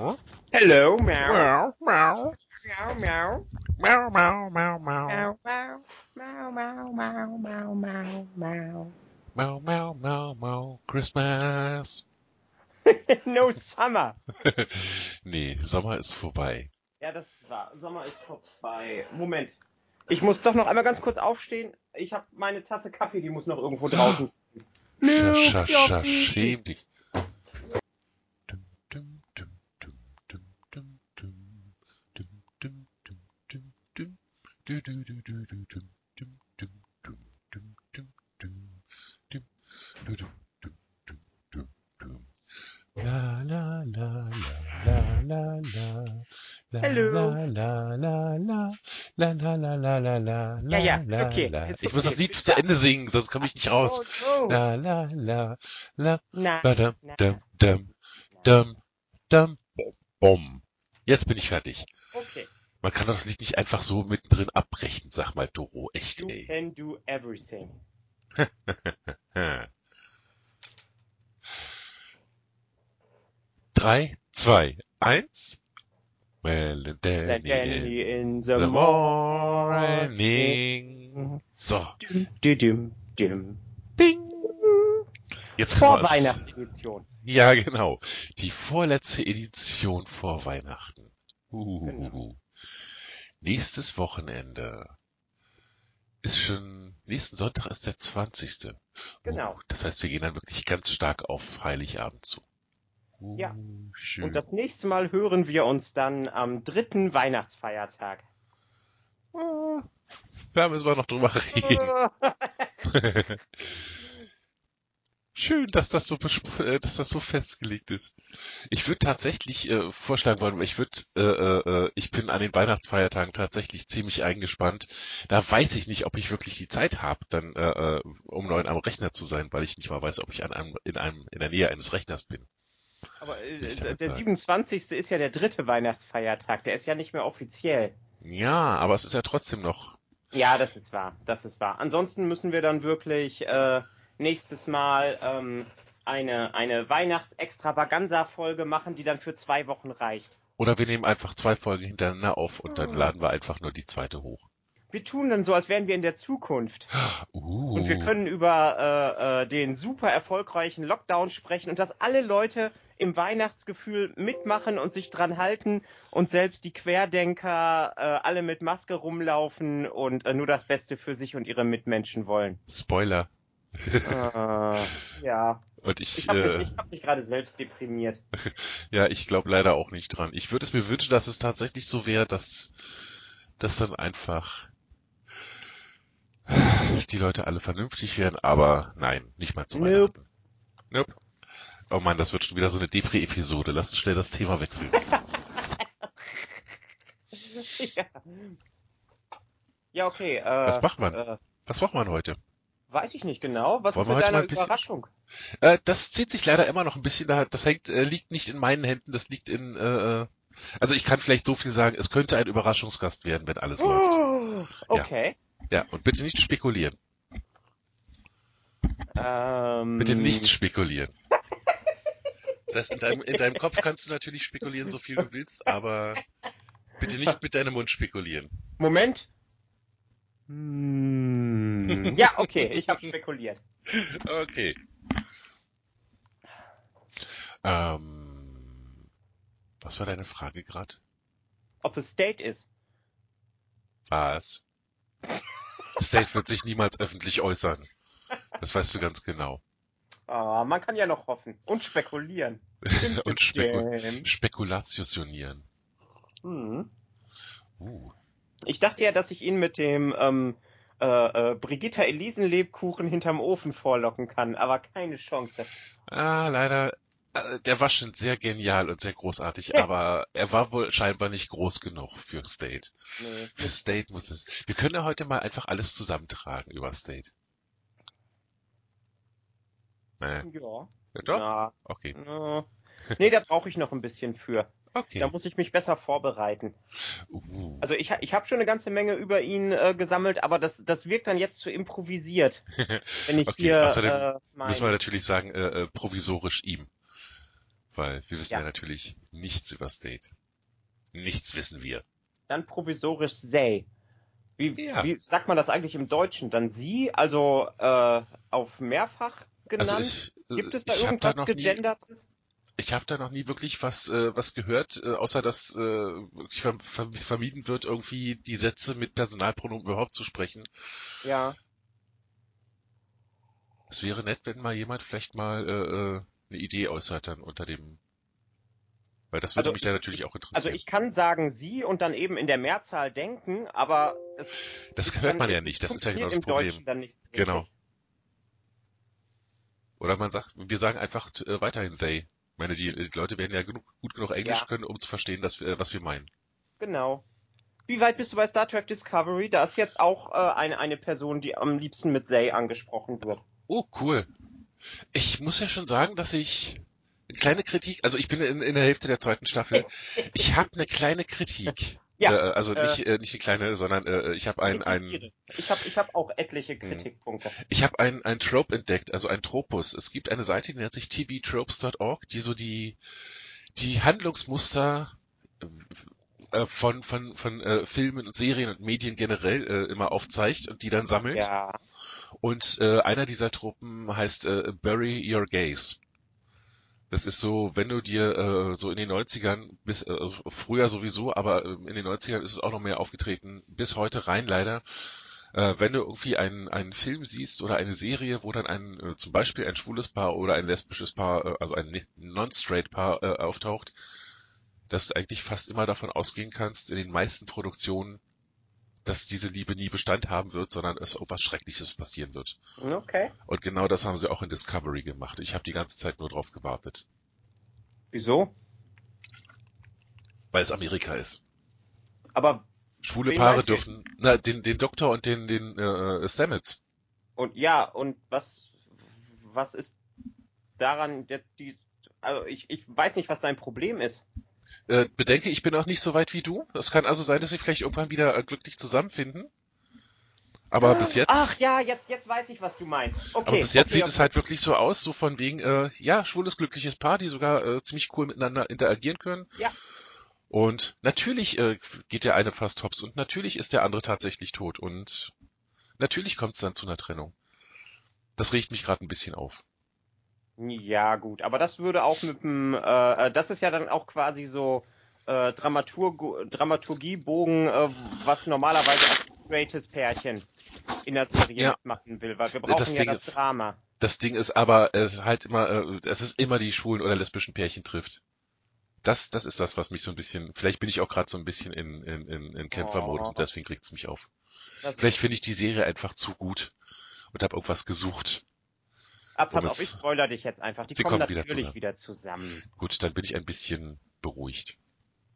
Meow. Hello, meow. Meow, meow. Meow, meow. Meow, meow, meow, meow. Meow, meow. Meow, meow, meow, meow, meow, meow. Meow, meow, meow, meow. Christmas. no summer. nee, Sommer ist vorbei. Ja, das war. Sommer ist vorbei. Moment. Ich muss doch noch einmal ganz kurz aufstehen. Ich habe meine Tasse Kaffee, die muss noch irgendwo draußen stehen. Schäm dich. Dum, dum, dum, dum, dum, dum, dum. Dum, dum, dum, dum, dum. Du, du, du, du, du, dum, dum, dum, dum, dum, dum, dum. Dum, du, du, dum, dum, dum, dum. La, la, la, la, la, la, la. La, Hallo. La, la, la, la. La, la, la, la, la, la, Ja, ja, ist la, okay, la. ist Ich muss okay. das Lied zu Ende singen, sonst komme ich nicht raus. Oh, no. La la la la Na, badam na, dum dum dum dum bom. Jetzt bin ich fertig. Okay. Man kann das Lied nicht einfach so mittendrin abbrechen, sag mal Doro. Echt, You ey. can do everything. Drei, zwei, eins. Well, and Danny in Danny in the the morning. morning. So, Dum, dum, dum. bing. Jetzt können Vor wir es- Weihnachtsedition. Ja, genau. Die vorletzte Edition vor Weihnachten. Uh. Genau. Nächstes Wochenende ist schon, nächsten Sonntag ist der 20. Genau. Uh, das heißt, wir gehen dann wirklich ganz stark auf Heiligabend zu. Uh, Ja. Schön. Und das nächste Mal hören wir uns dann am dritten Weihnachtsfeiertag. Ah, da müssen wir noch drüber reden. Schön, dass das so äh, dass das so festgelegt ist. Ich würde tatsächlich äh, vorschlagen wollen, ich würde, äh, äh, äh, ich bin an den Weihnachtsfeiertagen tatsächlich ziemlich eingespannt. Da weiß ich nicht, ob ich wirklich die Zeit habe, dann äh, äh, um neun am Rechner zu sein, weil ich nicht mal weiß, ob ich an einem, in einem in der Nähe eines Rechners bin. Aber äh, der sagen. 27. ist ja der dritte Weihnachtsfeiertag. Der ist ja nicht mehr offiziell. Ja, aber es ist ja trotzdem noch. Ja, das ist wahr. Das ist wahr. Ansonsten müssen wir dann wirklich äh, nächstes Mal ähm, eine, eine Weihnachts-Extravaganza-Folge machen, die dann für zwei Wochen reicht. Oder wir nehmen einfach zwei Folgen hintereinander auf und dann Hm. laden wir einfach nur die zweite hoch. Wir tun dann so, als wären wir in der Zukunft. Uh. Und wir können über äh, äh, den super erfolgreichen Lockdown sprechen und dass alle Leute im Weihnachtsgefühl mitmachen und sich dran halten und selbst die Querdenker äh, alle mit Maske rumlaufen und äh, nur das Beste für sich und ihre Mitmenschen wollen. Spoiler. Äh, ja, Und ich, ich habe äh, mich, ich hab mich gerade selbst deprimiert. ja, ich glaube leider auch nicht dran. Ich würde es mir wünschen, dass es tatsächlich so wäre, dass, dass dann einfach die Leute alle vernünftig werden, aber nein, nicht mal zu Nope. Weihnachten. Nope. Oh Mann, das wird schon wieder so eine Depri-Episode. Lass uns schnell das Thema wechseln. ja. ja, okay. Äh, Was macht man? Äh, Was macht man heute? Weiß ich nicht genau. Was Wollen ist mit deiner ein bisschen- Überraschung? Äh, das zieht sich leider immer noch ein bisschen, da- das hängt, äh, liegt nicht in meinen Händen, das liegt in, äh, äh, also ich kann vielleicht so viel sagen, es könnte ein Überraschungsgast werden, wenn alles läuft. Oh, okay. Ja, und bitte nicht spekulieren. Ähm, Bitte nicht spekulieren. Das heißt, in deinem, in deinem Kopf kannst du natürlich spekulieren, so viel du willst, aber bitte nicht mit deinem Mund spekulieren. Moment. Hm, ja, okay, ich habe spekuliert. Okay. Ähm, was war deine Frage gerade? Ob es State ist. Was? State wird sich niemals öffentlich äußern. Das weißt du ganz genau. Ah, man kann ja noch hoffen. Und spekulieren. Und Speku Dim. Spekulationieren. Hm. Uh. Ich dachte ja, dass ich ihn mit dem ähm, äh, äh, Brigitta Elisenlebkuchen hinterm Ofen vorlocken kann, aber keine Chance. Ah, leider. äh, Der war schon sehr genial und sehr großartig, aber er war wohl scheinbar nicht groß genug für State. Nee. Für State muss es. Wir können ja heute mal einfach alles zusammentragen über State. Nee. Ja. Ja, Doch? Ja. Okay. Nee, da brauche ich noch ein bisschen für. Okay. Da muss ich mich besser vorbereiten. Uh. Also ich, ich habe schon eine ganze Menge über ihn äh, gesammelt, aber das, das wirkt dann jetzt zu improvisiert. Wenn ich Okay, hier außerdem äh, mein, Müssen wir natürlich sagen, äh, äh, provisorisch ihm. weil wir wissen Ja. ja, natürlich nichts über State. Nichts wissen wir. Dann provisorisch Say. Wie, Ja. wie sagt man das eigentlich im Deutschen? Dann sie, also äh, auf mehrfach genannt? Also ich, äh, Gibt es da ich hab irgendwas nie, gegendertes? Ich habe da noch nie wirklich was äh, was gehört, äh, außer dass äh, verm verm vermieden wird, irgendwie die Sätze mit Personalpronomen überhaupt zu sprechen. Ja. Es wäre nett, wenn mal jemand vielleicht mal äh, äh, eine Idee äußert dann unter dem, weil das würde Also mich da natürlich auch Also interessieren. ich kann sagen sie und dann eben in der Mehrzahl denken, aber es, das hört man ja nicht. Das ist ja genau das Problem. Genau. Oder man sagt, wir sagen einfach äh, weiterhin they. Ich meine, die, die Leute werden ja genug, gut genug Englisch Ja. können, um zu verstehen, dass wir, was wir meinen. Genau. Wie weit bist du bei Star Trek Discovery? Da ist jetzt auch äh, eine, eine Person, die am liebsten mit Say angesprochen wird. Oh, cool. Ich muss ja schon sagen, dass ich eine kleine Kritik, also ich bin in, in der Hälfte der zweiten Staffel. Ich habe eine kleine Kritik. Ja, Äh, also äh, nicht, äh, nicht eine kleine, sondern äh, ich habe ein, ein. Ich habe ich hab auch etliche Hm. Kritikpunkte. ich habe ein, ein Trope entdeckt, also ein Tropus. Es gibt eine Seite, die nennt sich tvtropes.org, die so die, die Handlungsmuster äh, von, von, von äh, Filmen und Serien und Medien generell äh, immer aufzeigt und die dann sammelt. Ja. Und äh, einer dieser Truppen heißt äh, Bury Your Gaze. Das ist so, wenn du dir äh, so in den 90ern, bis, äh, früher sowieso, aber äh, in den 90ern ist es auch noch mehr aufgetreten, bis heute rein leider, äh, wenn du irgendwie einen, einen Film siehst oder eine Serie, wo dann ein, äh, zum Beispiel ein schwules Paar oder ein lesbisches Paar, äh, also ein non-straight Paar äh, auftaucht, dass du eigentlich fast immer davon ausgehen kannst, in den meisten Produktionen, dass diese Liebe nie Bestand haben wird, sondern es irgendwas Schreckliches passieren wird. Okay. Und genau das haben sie auch in Discovery gemacht. Ich habe die ganze Zeit nur drauf gewartet, Wieso? weil es Amerika ist. Aber Schwule Paare dürfen, na, den, den Doktor und den, den äh, Stamets. und ja, und was was ist daran die also ich, ich weiß nicht, was dein Problem ist. Äh, bedenke, ich bin auch nicht so weit wie du. Es kann also sein, dass sie vielleicht irgendwann wieder äh, glücklich zusammenfinden. Aber bis jetzt, Ach ja, jetzt jetzt weiß ich, was du meinst. Okay. aber bis jetzt okay, sieht okay. es halt wirklich so aus, so von wegen, äh, ja, schwules, glückliches Paar, die sogar äh, ziemlich cool miteinander interagieren können. Ja. Und natürlich äh, geht der eine fast hops und natürlich ist der andere tatsächlich tot und natürlich kommt es dann zu einer Trennung. Das regt mich gerade ein bisschen auf. Ja, gut, aber das würde auch mit dem, äh, äh, das ist ja dann auch quasi so äh, Dramaturg Dramaturgiebogen, äh, was normalerweise als straightes Pärchen in der Serie Ja. mitmachen will, weil wir brauchen Das ja Ding das ist- Drama. Das Ding ist aber, es ist halt immer, äh, es ist immer die schwulen oder lesbischen Pärchen trifft. Das, das ist das, was mich so ein bisschen, vielleicht bin ich auch gerade so ein bisschen in, in, in, in Kämpfermodus Oh. und deswegen regt es mich auf. Das, Vielleicht finde ich die Serie einfach zu gut und habe irgendwas gesucht. Ah, pass auf, ich spoiler dich jetzt einfach. Die Sie kommen kommen wieder natürlich zusammen. wieder zusammen. Gut, dann bin ich ein bisschen beruhigt.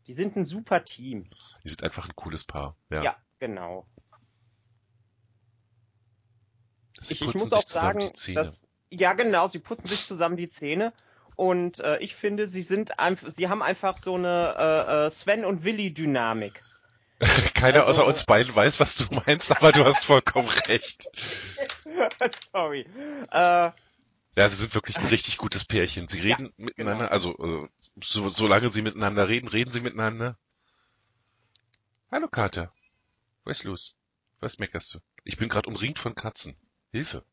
Die sind ein super Team. Die sind einfach ein cooles Paar. Ja. Ja, genau. Sie Ich, ich muss auch sagen, dass ja genau, sie putzen sich zusammen die Zähne und äh, ich finde, sie sind einfach, sie haben einfach so eine äh, äh, Sven und Willi Dynamik. Keiner also- außer uns beiden weiß, was du meinst, aber du hast vollkommen recht. Sorry. Äh, Ja, sie sind wirklich ein richtig gutes Pärchen. Sie reden miteinander, also äh, so, solange sie miteinander reden, reden sie miteinander. Hallo Kater. Was ist los? Was meckerst du? Ich bin gerade umringt von Katzen. Hilfe.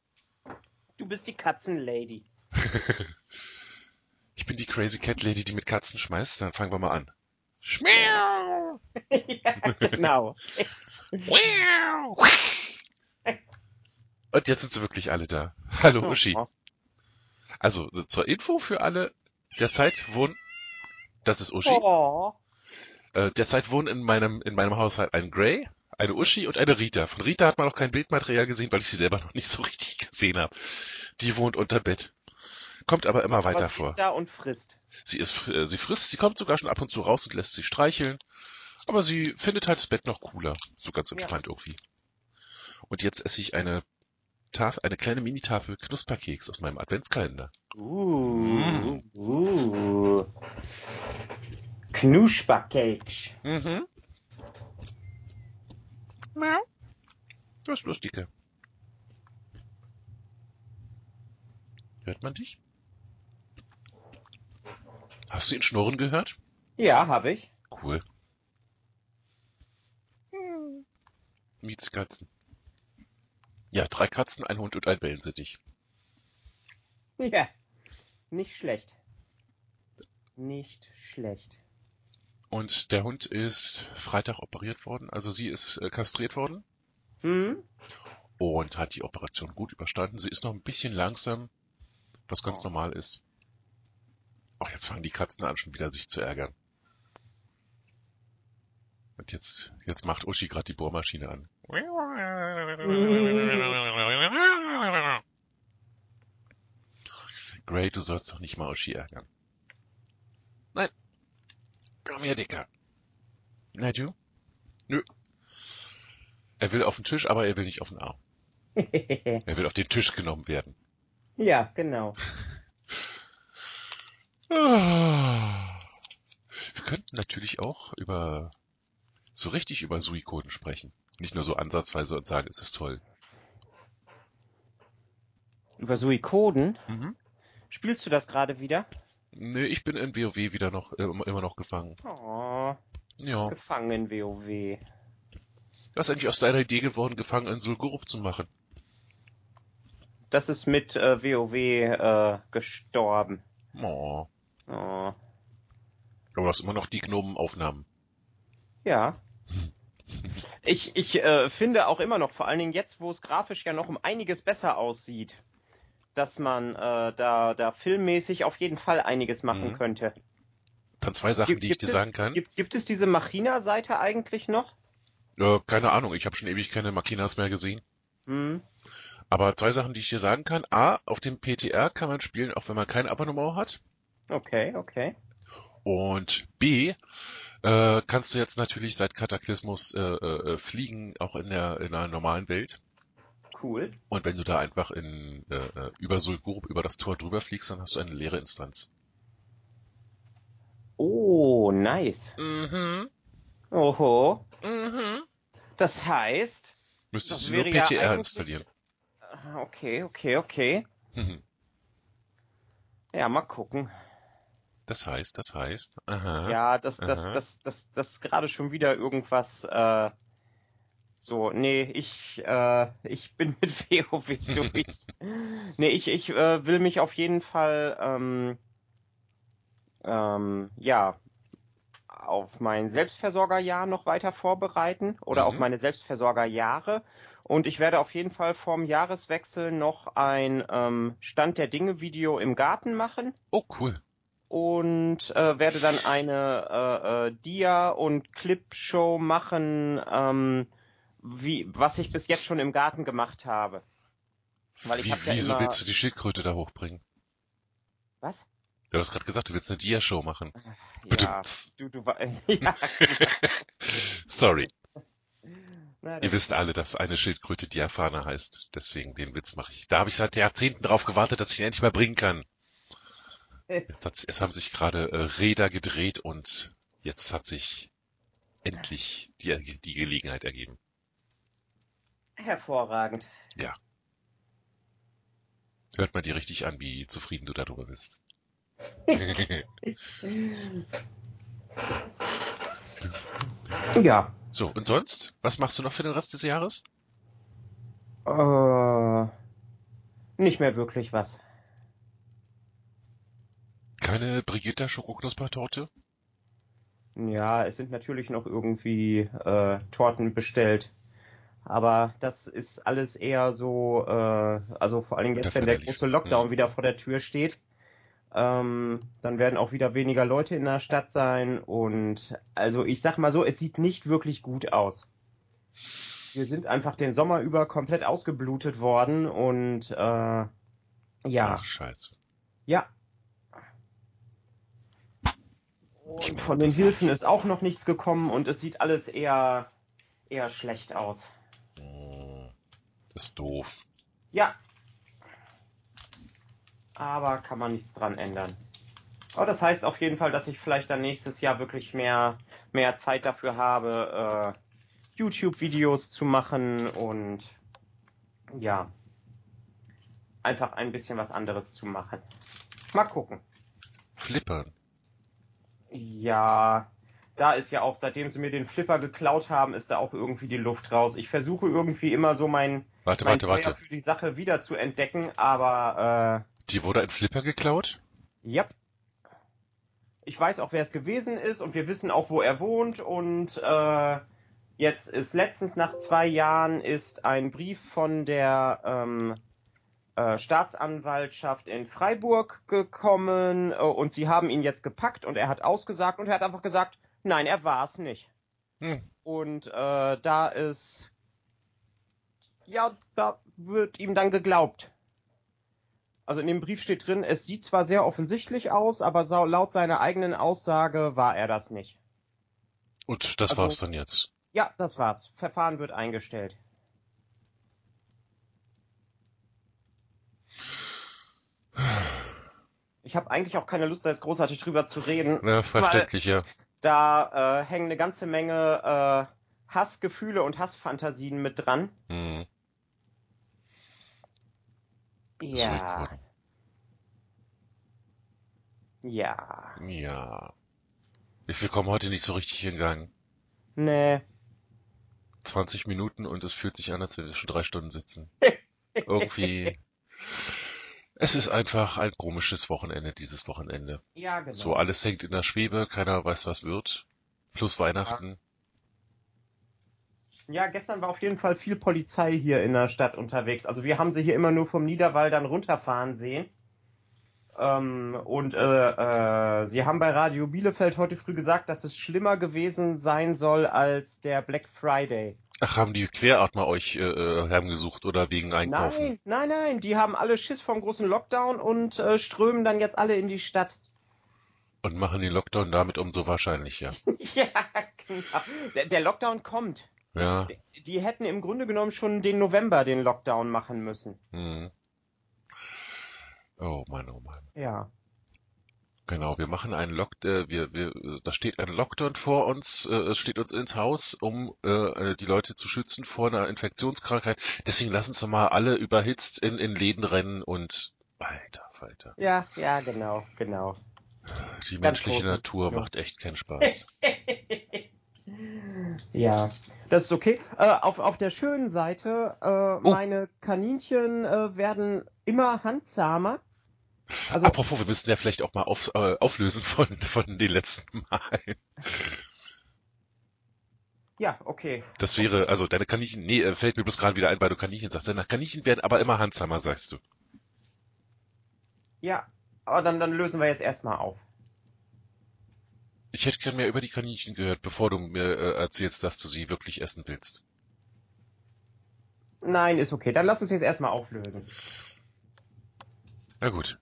du bist die Katzenlady. Ich bin die Crazy Cat Lady, die mit Katzen schmeißt. Dann fangen wir mal an. Schmiau. ja, genau. Und jetzt sind sie wirklich alle da. Hallo Uschi. Also zur Info für alle. Derzeit wohnen, das ist Uschi. Oh. Äh, derzeit wohnen in meinem, in meinem Haushalt ein Gray, eine Uschi und eine Rita. Von Rita hat man noch kein Bildmaterial gesehen, weil ich sie selber noch nicht so richtig gesehen habe. Die wohnt unter Bett. Kommt aber immer weiter Aber sie vor. ist da und frisst. Sie ist, äh, sie frisst, sie kommt sogar schon ab und zu raus und lässt sich streicheln. Aber sie findet halt das Bett noch cooler. So ganz entspannt irgendwie. Und jetzt esse ich eine Tafel, eine kleine Mini-Tafel Knusperkeks aus meinem Adventskalender. Uh, uh. Knuspercake. Mhm. Miau. Du ist lustige. Hört man dich? Hast du ihn schnurren gehört? Ja, habe ich. Cool. Mietskatzen. Ja, drei Katzen, ein Hund und ein Wellensittich. Ja, nicht schlecht. Nicht schlecht. Und der Hund ist Freitag operiert worden, also sie ist äh, kastriert worden Hm? und hat die Operation gut überstanden. Sie ist noch ein bisschen langsam, was ganz Oh. normal ist. Ach, jetzt fangen die Katzen an, schon wieder sich zu ärgern. Und jetzt, jetzt macht Uschi gerade die Bohrmaschine an. Gray, du sollst doch nicht mal Uschi ärgern. Nein. Komm her, Dicker. Na du? Nö. Er will auf den Tisch, aber er will nicht auf den Arm. Er will auf den Tisch genommen werden. ja, genau. Wir könnten natürlich auch über so richtig über Suikoden sprechen. Nicht nur so ansatzweise und sagen, es ist toll. Über Suikoden. Mhm. Spielst du das gerade wieder? Nee, ich bin in WoW wieder noch äh, immer noch gefangen. Oh, Ja. gefangen in WoW. Was ist eigentlich aus deiner Idee geworden, gefangen in Sulgurup zu machen? Das ist mit äh, WoW äh, gestorben. Oh. Oh. Aber du hast immer noch die Gnomenaufnahmen. Ja. Ich, ich äh, finde auch immer noch, vor allen Dingen jetzt, wo es grafisch ja noch um einiges besser aussieht, dass man äh, da, da filmmäßig auf jeden Fall einiges machen Mhm. könnte. Dann zwei Sachen, die ich dir es, sagen kann. Gibt, gibt es diese Machina-Seite eigentlich noch? Äh, keine Ahnung, ich habe schon ewig keine Makinas mehr gesehen. Hm. Aber zwei Sachen, die ich dir sagen kann. A, auf dem PTR kann man spielen, auch wenn man kein Abonnement hat. Okay, okay. Und B, äh, kannst du jetzt natürlich seit Kataklysmus äh, äh, fliegen, auch in der, in der normalen Welt. Cool. Und wenn du da einfach in, äh, äh, über Sulgurb, über das Tor drüber fliegst, dann hast du eine leere Instanz. Oh, nice. Mhm. Oho. Mhm. Das heißt, Müsstest Das du nur ja PTR eigentlich- installieren. äh, okay, okay, okay. Ja, mal gucken. Das heißt, das heißt, aha. Ja, das, das, Aha. das, das, das ist gerade schon wieder irgendwas, äh, so, nee, ich, äh, ich bin mit WoW durch. Nee, ich, ich äh, will mich auf jeden Fall, ähm, ähm, ja, auf mein Selbstversorgerjahr noch weiter vorbereiten oder Mhm. auf meine Selbstversorgerjahre. Und ich werde auf jeden Fall vorm Jahreswechsel noch ein ähm, Stand der Dinge Video im Garten machen Oh, cool. Und äh, werde dann eine äh, äh, Dia- und Clip-Show machen, ähm, wie, was ich bis jetzt schon im Garten gemacht habe. Weil ich Wie, habe ja wieso immer... willst du die Schildkröte da hochbringen? Was? Du hast gerade gesagt, du willst eine Dia-Show machen. Ja, Bedumts. du, du, ja, Sorry. na, Ihr wisst alle, dass eine Schildkröte Diaphane heißt. Deswegen den Witz mache ich. Da habe ich seit Jahrzehnten drauf gewartet, dass ich ihn endlich mal bringen kann. Jetzt, hat's, es haben sich gerade äh, Räder gedreht und jetzt hat sich endlich die, die Gelegenheit ergeben. hervorragend. Hört man dir richtig an, wie zufrieden du darüber bist. Ja. so, und sonst? Was machst du noch für den Rest des Jahres? Äh, nicht mehr wirklich was. Keine Brigitta Schokoknuspertorte? Ja, es sind natürlich noch irgendwie äh, Torten bestellt. Aber das ist alles eher so, äh, also vor allen Dingen jetzt, wenn der große Lockdown Mhm. wieder vor der Tür steht, ähm, dann werden auch wieder weniger Leute in der Stadt sein. Und also ich sag mal so, es sieht nicht wirklich gut aus. Wir sind einfach den Sommer über komplett ausgeblutet worden und äh, ja, Ach, scheiße. ja. Ich Und von den Hilfen ist auch noch nichts gekommen und es sieht alles eher, eher schlecht aus. Das ist doof. Ja. Aber kann man nichts dran ändern. Aber das heißt auf jeden Fall, dass ich vielleicht dann nächstes Jahr wirklich mehr, mehr Zeit dafür habe, äh, YouTube-Videos zu machen und ja, einfach ein bisschen was anderes zu machen. Mal gucken. Flippern. Ja, da ist ja auch, seitdem sie mir den Flipper geklaut haben, ist da auch irgendwie die Luft raus. Ich versuche irgendwie immer so mein, Warte, mein warte, warte. für die Sache wieder zu entdecken, aber Dir wurde ein Flipper geklaut? äh, ja. Ich weiß auch, wer es gewesen ist und wir wissen auch, wo er wohnt und äh, jetzt ist letztens nach zwei Jahren ist ein Brief von der ähm, äh, Staatsanwaltschaft in Freiburg gekommen äh, und sie haben ihn jetzt gepackt und er hat ausgesagt und er hat einfach gesagt, nein, er war es nicht. Hm. Und äh, da ist ja, da wird ihm dann geglaubt. Also in dem Brief steht drin, es sieht zwar sehr offensichtlich aus, aber laut seiner eigenen Aussage war er das nicht. Und das Also- war's dann jetzt. Ja, das war's. Verfahren wird eingestellt. Ich habe eigentlich auch keine Lust, da jetzt großartig drüber zu reden. Ja, verständlich, ja. Da äh, hängen eine ganze Menge äh, Hassgefühle und Hassfantasien mit dran. Hm. Ja. Ja. Ja. Wir kommen heute nicht so richtig in Gang. Nee. 20 Minuten und es fühlt sich an, als wenn wir schon drei Stunden sitzen. Irgendwie. Es ist einfach ein komisches Wochenende, dieses Wochenende. Ja, genau. So, alles hängt in der Schwebe, keiner weiß, was wird. Plus Weihnachten. Ja, gestern war auf jeden Fall viel Polizei hier in der Stadt unterwegs. Also wir haben sie hier immer nur vom Niederwall dann runterfahren sehen. Ähm, und äh, äh, sie haben bei Radio Bielefeld heute früh gesagt, dass es schlimmer gewesen sein soll als der Black Friday. Ach, haben die Queratmer euch äh, äh, heimgesucht oder wegen Einkaufen? Nein, nein, nein, die haben alle Schiss vom großen Lockdown und äh, strömen dann jetzt alle in die Stadt. Und machen den Lockdown damit umso wahrscheinlicher. ja, genau. Der, der Lockdown kommt. Ja. Die, die hätten im Grunde genommen schon den November den Lockdown machen müssen. Hm. Oh Mann, oh Mann. Ja. Genau, wir machen einen Lock, äh, wir, wir, äh, da steht ein Lockdown vor uns, äh, es steht uns ins Haus, um äh, die Leute zu schützen vor einer Infektionskrankheit. Deswegen lass uns mal alle überhitzt in, in Läden rennen und alter Falter. Ja, ja, genau, genau. Die Ganz menschliche Natur macht echt keinen Spaß. Ja, das ist okay. Äh, auf, auf der schönen Seite, äh, Oh. meine Kaninchen äh, werden immer handzahmer. Also, Apropos, wir müssen ja vielleicht auch mal auf, äh, auflösen von, von den letzten Malen. ja, okay. Das wäre, also deine Kaninchen, nee, äh, fällt mir bloß gerade wieder ein, weil du Kaninchen sagst. Deine Kaninchen werden aber immer Handsamer, sagst du. Ja, aber dann, dann lösen wir jetzt erstmal auf. Ich hätte gern mehr über die Kaninchen gehört, bevor du mir äh, erzählst, dass du sie wirklich essen willst. Nein, ist okay. Dann lass uns jetzt erstmal auflösen. Na gut.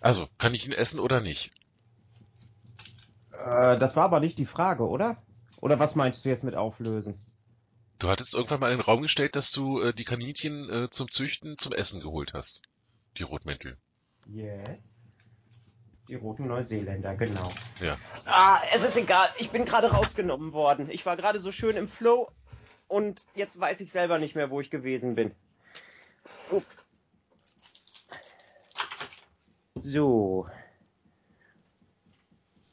Also, kann ich ihn essen oder nicht? Äh, das war aber nicht die Frage, oder? Oder was meinst du jetzt mit auflösen? Du hattest irgendwann mal in den Raum gestellt, dass du äh, die Kaninchen äh, zum Züchten zum Essen geholt hast. Die Rotmäntel. Yes. Die roten Neuseeländer, genau. Ja. Ah, es ist egal. Ich bin gerade rausgenommen worden. Ich war gerade so schön im Flow und jetzt weiß ich selber nicht mehr, wo ich gewesen bin. So.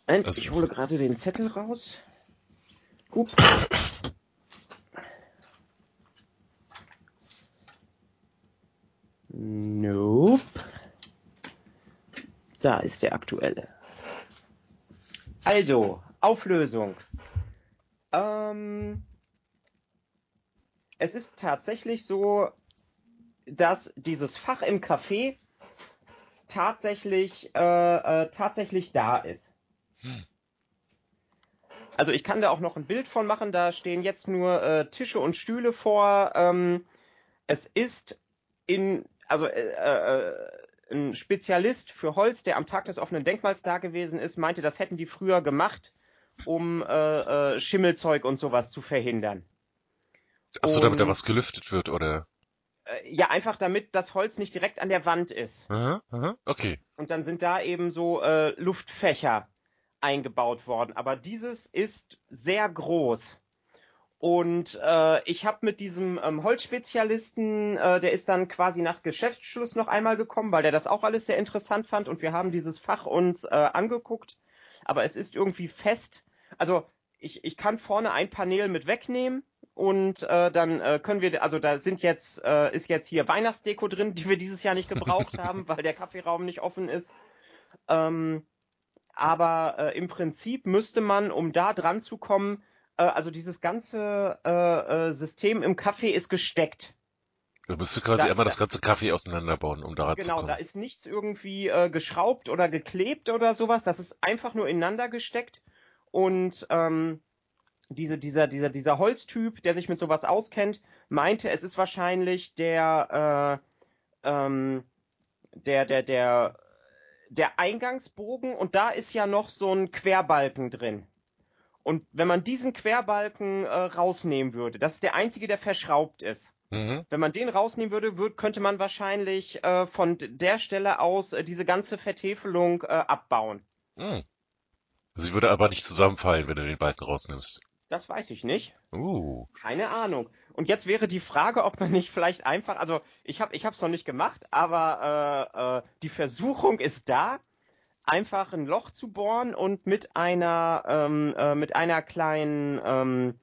Und Also- ich hole gerade den Zettel raus. Up. Nope. Da ist der aktuelle. Also, Auflösung. Ähm, es ist tatsächlich so, dass dieses Fach im Café tatsächlich, äh, äh, tatsächlich da ist. Also ich kann da auch noch ein Bild von machen, da stehen jetzt nur äh, Tische und Stühle vor. Ähm, es ist in, also äh, äh, ein Spezialist für Holz, der am Tag des offenen Denkmals da gewesen ist, meinte, das hätten die früher gemacht, um äh, äh, Schimmelzeug und sowas zu verhindern. Achso, damit da was gelüftet wird, oder? Äh, ja, einfach damit das Holz nicht direkt an der Wand ist. Aha, aha, okay. Und dann sind da eben so äh, Luftfächer eingebaut worden. Aber dieses ist sehr groß. Und äh, ich habe mit diesem ähm, Holzspezialisten, äh, der ist dann quasi nach Geschäftsschluss noch einmal gekommen, weil der das auch alles sehr interessant fand. Und wir haben dieses Fach uns äh, angeguckt. aber es ist irgendwie fest. Also ich, ich kann vorne ein Panel mit wegnehmen und äh, dann äh, können wir, also da sind jetzt, äh, ist jetzt hier Weihnachtsdeko drin, die wir dieses Jahr nicht gebraucht haben, weil der Kaffeeraum nicht offen ist. Ähm, aber äh, im Prinzip müsste man, um da dran zu kommen, äh, also dieses ganze äh, äh, System im Kaffee ist gesteckt. Da müsstest du quasi Da- einmal da- das ganze Kaffee auseinanderbauen, um zu Genau, kommen. da ist nichts irgendwie äh, geschraubt oder geklebt oder sowas. Das ist einfach nur ineinander gesteckt. Und ähm, diese, dieser, dieser, dieser Holztyp, der sich mit sowas auskennt, meinte, es ist wahrscheinlich der, äh, ähm, der, der, der, der Eingangsbogen und da ist ja noch so ein Querbalken drin. Und wenn man diesen Querbalken äh, rausnehmen würde, das ist der einzige, der verschraubt ist. Mhm. Wenn man den rausnehmen würde, würd, könnte man wahrscheinlich äh, von der Stelle aus äh, diese ganze Vertäfelung äh, abbauen. Mhm. Sie würde aber nicht zusammenfallen, wenn du den Balken rausnimmst. Das weiß ich nicht. Uh. Keine Ahnung. Und jetzt wäre die Frage, ob man nicht vielleicht einfach, also ich habe, ich habe es noch nicht gemacht, aber äh, äh, die Versuchung ist da, einfach ein Loch zu bohren und mit einer, ähm, äh, mit einer kleinen, ähm,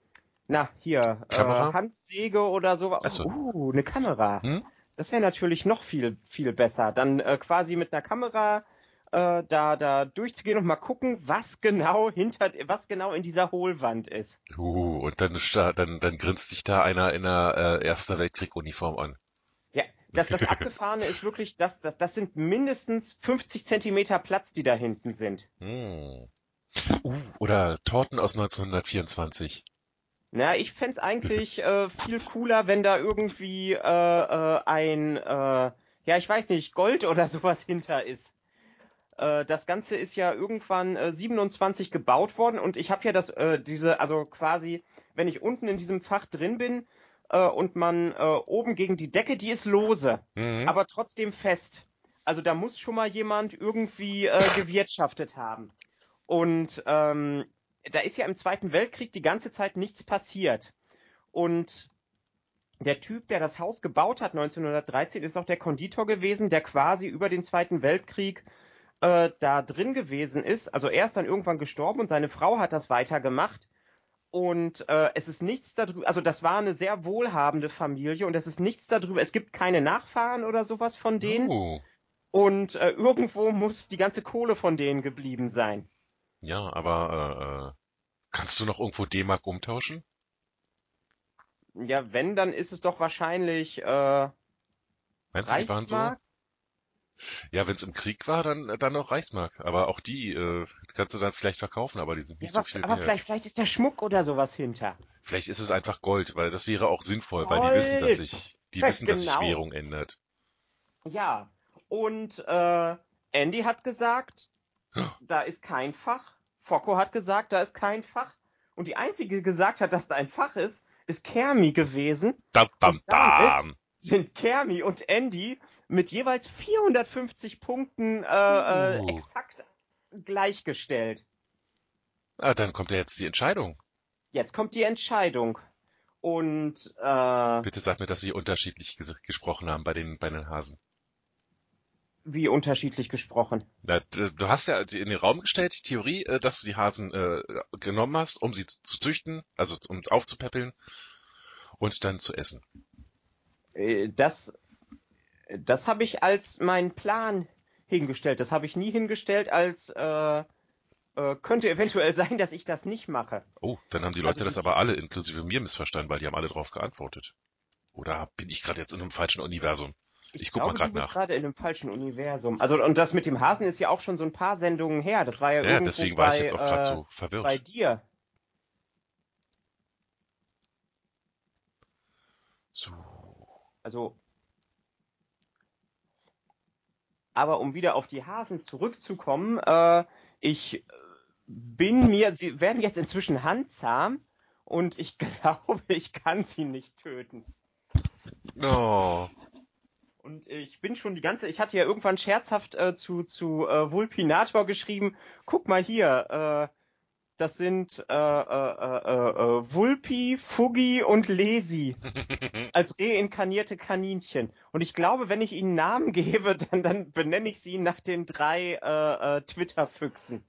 na hier, äh? Handsäge oder so. So. Uh, eine Kamera. Hm? Das wäre natürlich noch viel, viel besser. Dann äh, quasi mit einer Kamera äh, da, da durchzugehen und mal gucken, was genau hinter, was genau in dieser Hohlwand ist. Uh, und dann, dann, dann grinst dich da einer in einer äh, Erster Weltkrieg-Uniform an. Ja, das, das Abgefahrene ist wirklich, das, das, das sind mindestens 50 Zentimeter Platz, die da hinten sind. Mm. Uh, oder Torten aus 1924. Na, ich fänd's eigentlich äh, viel cooler, wenn da irgendwie äh, äh, ein, äh, ja, ich weiß nicht, Gold oder sowas hinter ist. Äh, das Ganze ist ja irgendwann äh, 27 gebaut worden und ich habe ja das, äh, diese, also quasi, wenn ich unten in diesem Fach drin bin äh, und man äh, oben gegen die Decke, die ist lose, Mhm. aber trotzdem fest. Also da muss schon mal jemand irgendwie äh, gewirtschaftet haben. Und ähm, da ist ja im Zweiten Weltkrieg die ganze Zeit nichts passiert. Und der Typ, der das Haus gebaut hat 1913, ist auch der Konditor gewesen, der quasi über den Zweiten Weltkrieg äh, da drin gewesen ist. Also er ist dann irgendwann gestorben und seine Frau hat das weitergemacht. Und äh, es ist nichts darüber, also das war eine sehr wohlhabende Familie und es ist nichts darüber, es gibt keine Nachfahren oder sowas von denen. Uh. Und äh, irgendwo muss die ganze Kohle von denen geblieben sein. Ja, aber äh, äh, kannst du noch irgendwo D-Mark umtauschen? Ja, wenn, dann ist es doch wahrscheinlich äh, Meinst du, die waren so? Ja, wenn es im Krieg war, dann dann noch Reichsmark. Aber auch die äh, kannst du dann vielleicht verkaufen, aber die sind Ja, nicht aber, so viel aber wert. vielleicht, vielleicht ist da Schmuck oder sowas hinter. Vielleicht ist es einfach Gold, weil das wäre auch sinnvoll, weil die wissen, dass Gold! sich die Ja, wissen, dass sich genau. Währung ändert. Ja. Und äh, Andy hat gesagt, da ist kein Fach. Focko hat gesagt, da ist kein Fach. Und die einzige, die gesagt hat, dass da ein Fach ist, ist Kermi gewesen. Dam, dam, dam. Sind Kermi und Andy mit jeweils 450 Punkten äh, äh, Uh. exakt gleichgestellt. Ah, dann kommt ja jetzt die Entscheidung. Jetzt kommt die Entscheidung. Und äh, Bitte sag mir, dass sie unterschiedlich ges gesprochen haben bei den bei den Hasen. wie unterschiedlich gesprochen. Na, du hast ja in den Raum gestellt, die Theorie, äh, dass du die Hasen äh, genommen hast, um sie zu züchten, also um aufzupäppeln und dann zu essen. Äh, Das, das habe ich als meinen Plan hingestellt. Das habe ich nie hingestellt als äh, äh, könnte eventuell sein, dass ich das nicht mache. Oh, dann haben die Leute Also das aber alle, inklusive mir, missverstanden, weil die haben alle drauf geantwortet. Oder bin ich gerade jetzt in einem falschen Universum? Ich guck mal glaube, du bist nach. gerade in einem falschen Universum. Also und das mit dem Hasen ist ja auch schon so ein paar Sendungen her. Das war ja, Ja, irgendwo deswegen bei, war ich jetzt auch gerade äh, so verwirrt. bei dir. So. Also aber um wieder auf die Hasen zurückzukommen, äh, ich äh, bin mir, sie werden jetzt inzwischen handzahm und ich glaube, ich kann sie nicht töten. Oh. Und ich bin schon die ganze, ich hatte ja irgendwann scherzhaft äh, zu, zu äh, Vulpinator geschrieben, guck mal hier, äh, das sind äh, äh, äh, äh, Vulpi, Fuggi und Lesi als reinkarnierte Kaninchen. Und ich glaube, wenn ich ihnen Namen gebe, dann, dann benenne ich sie nach den drei äh, äh, Twitter-Füchsen.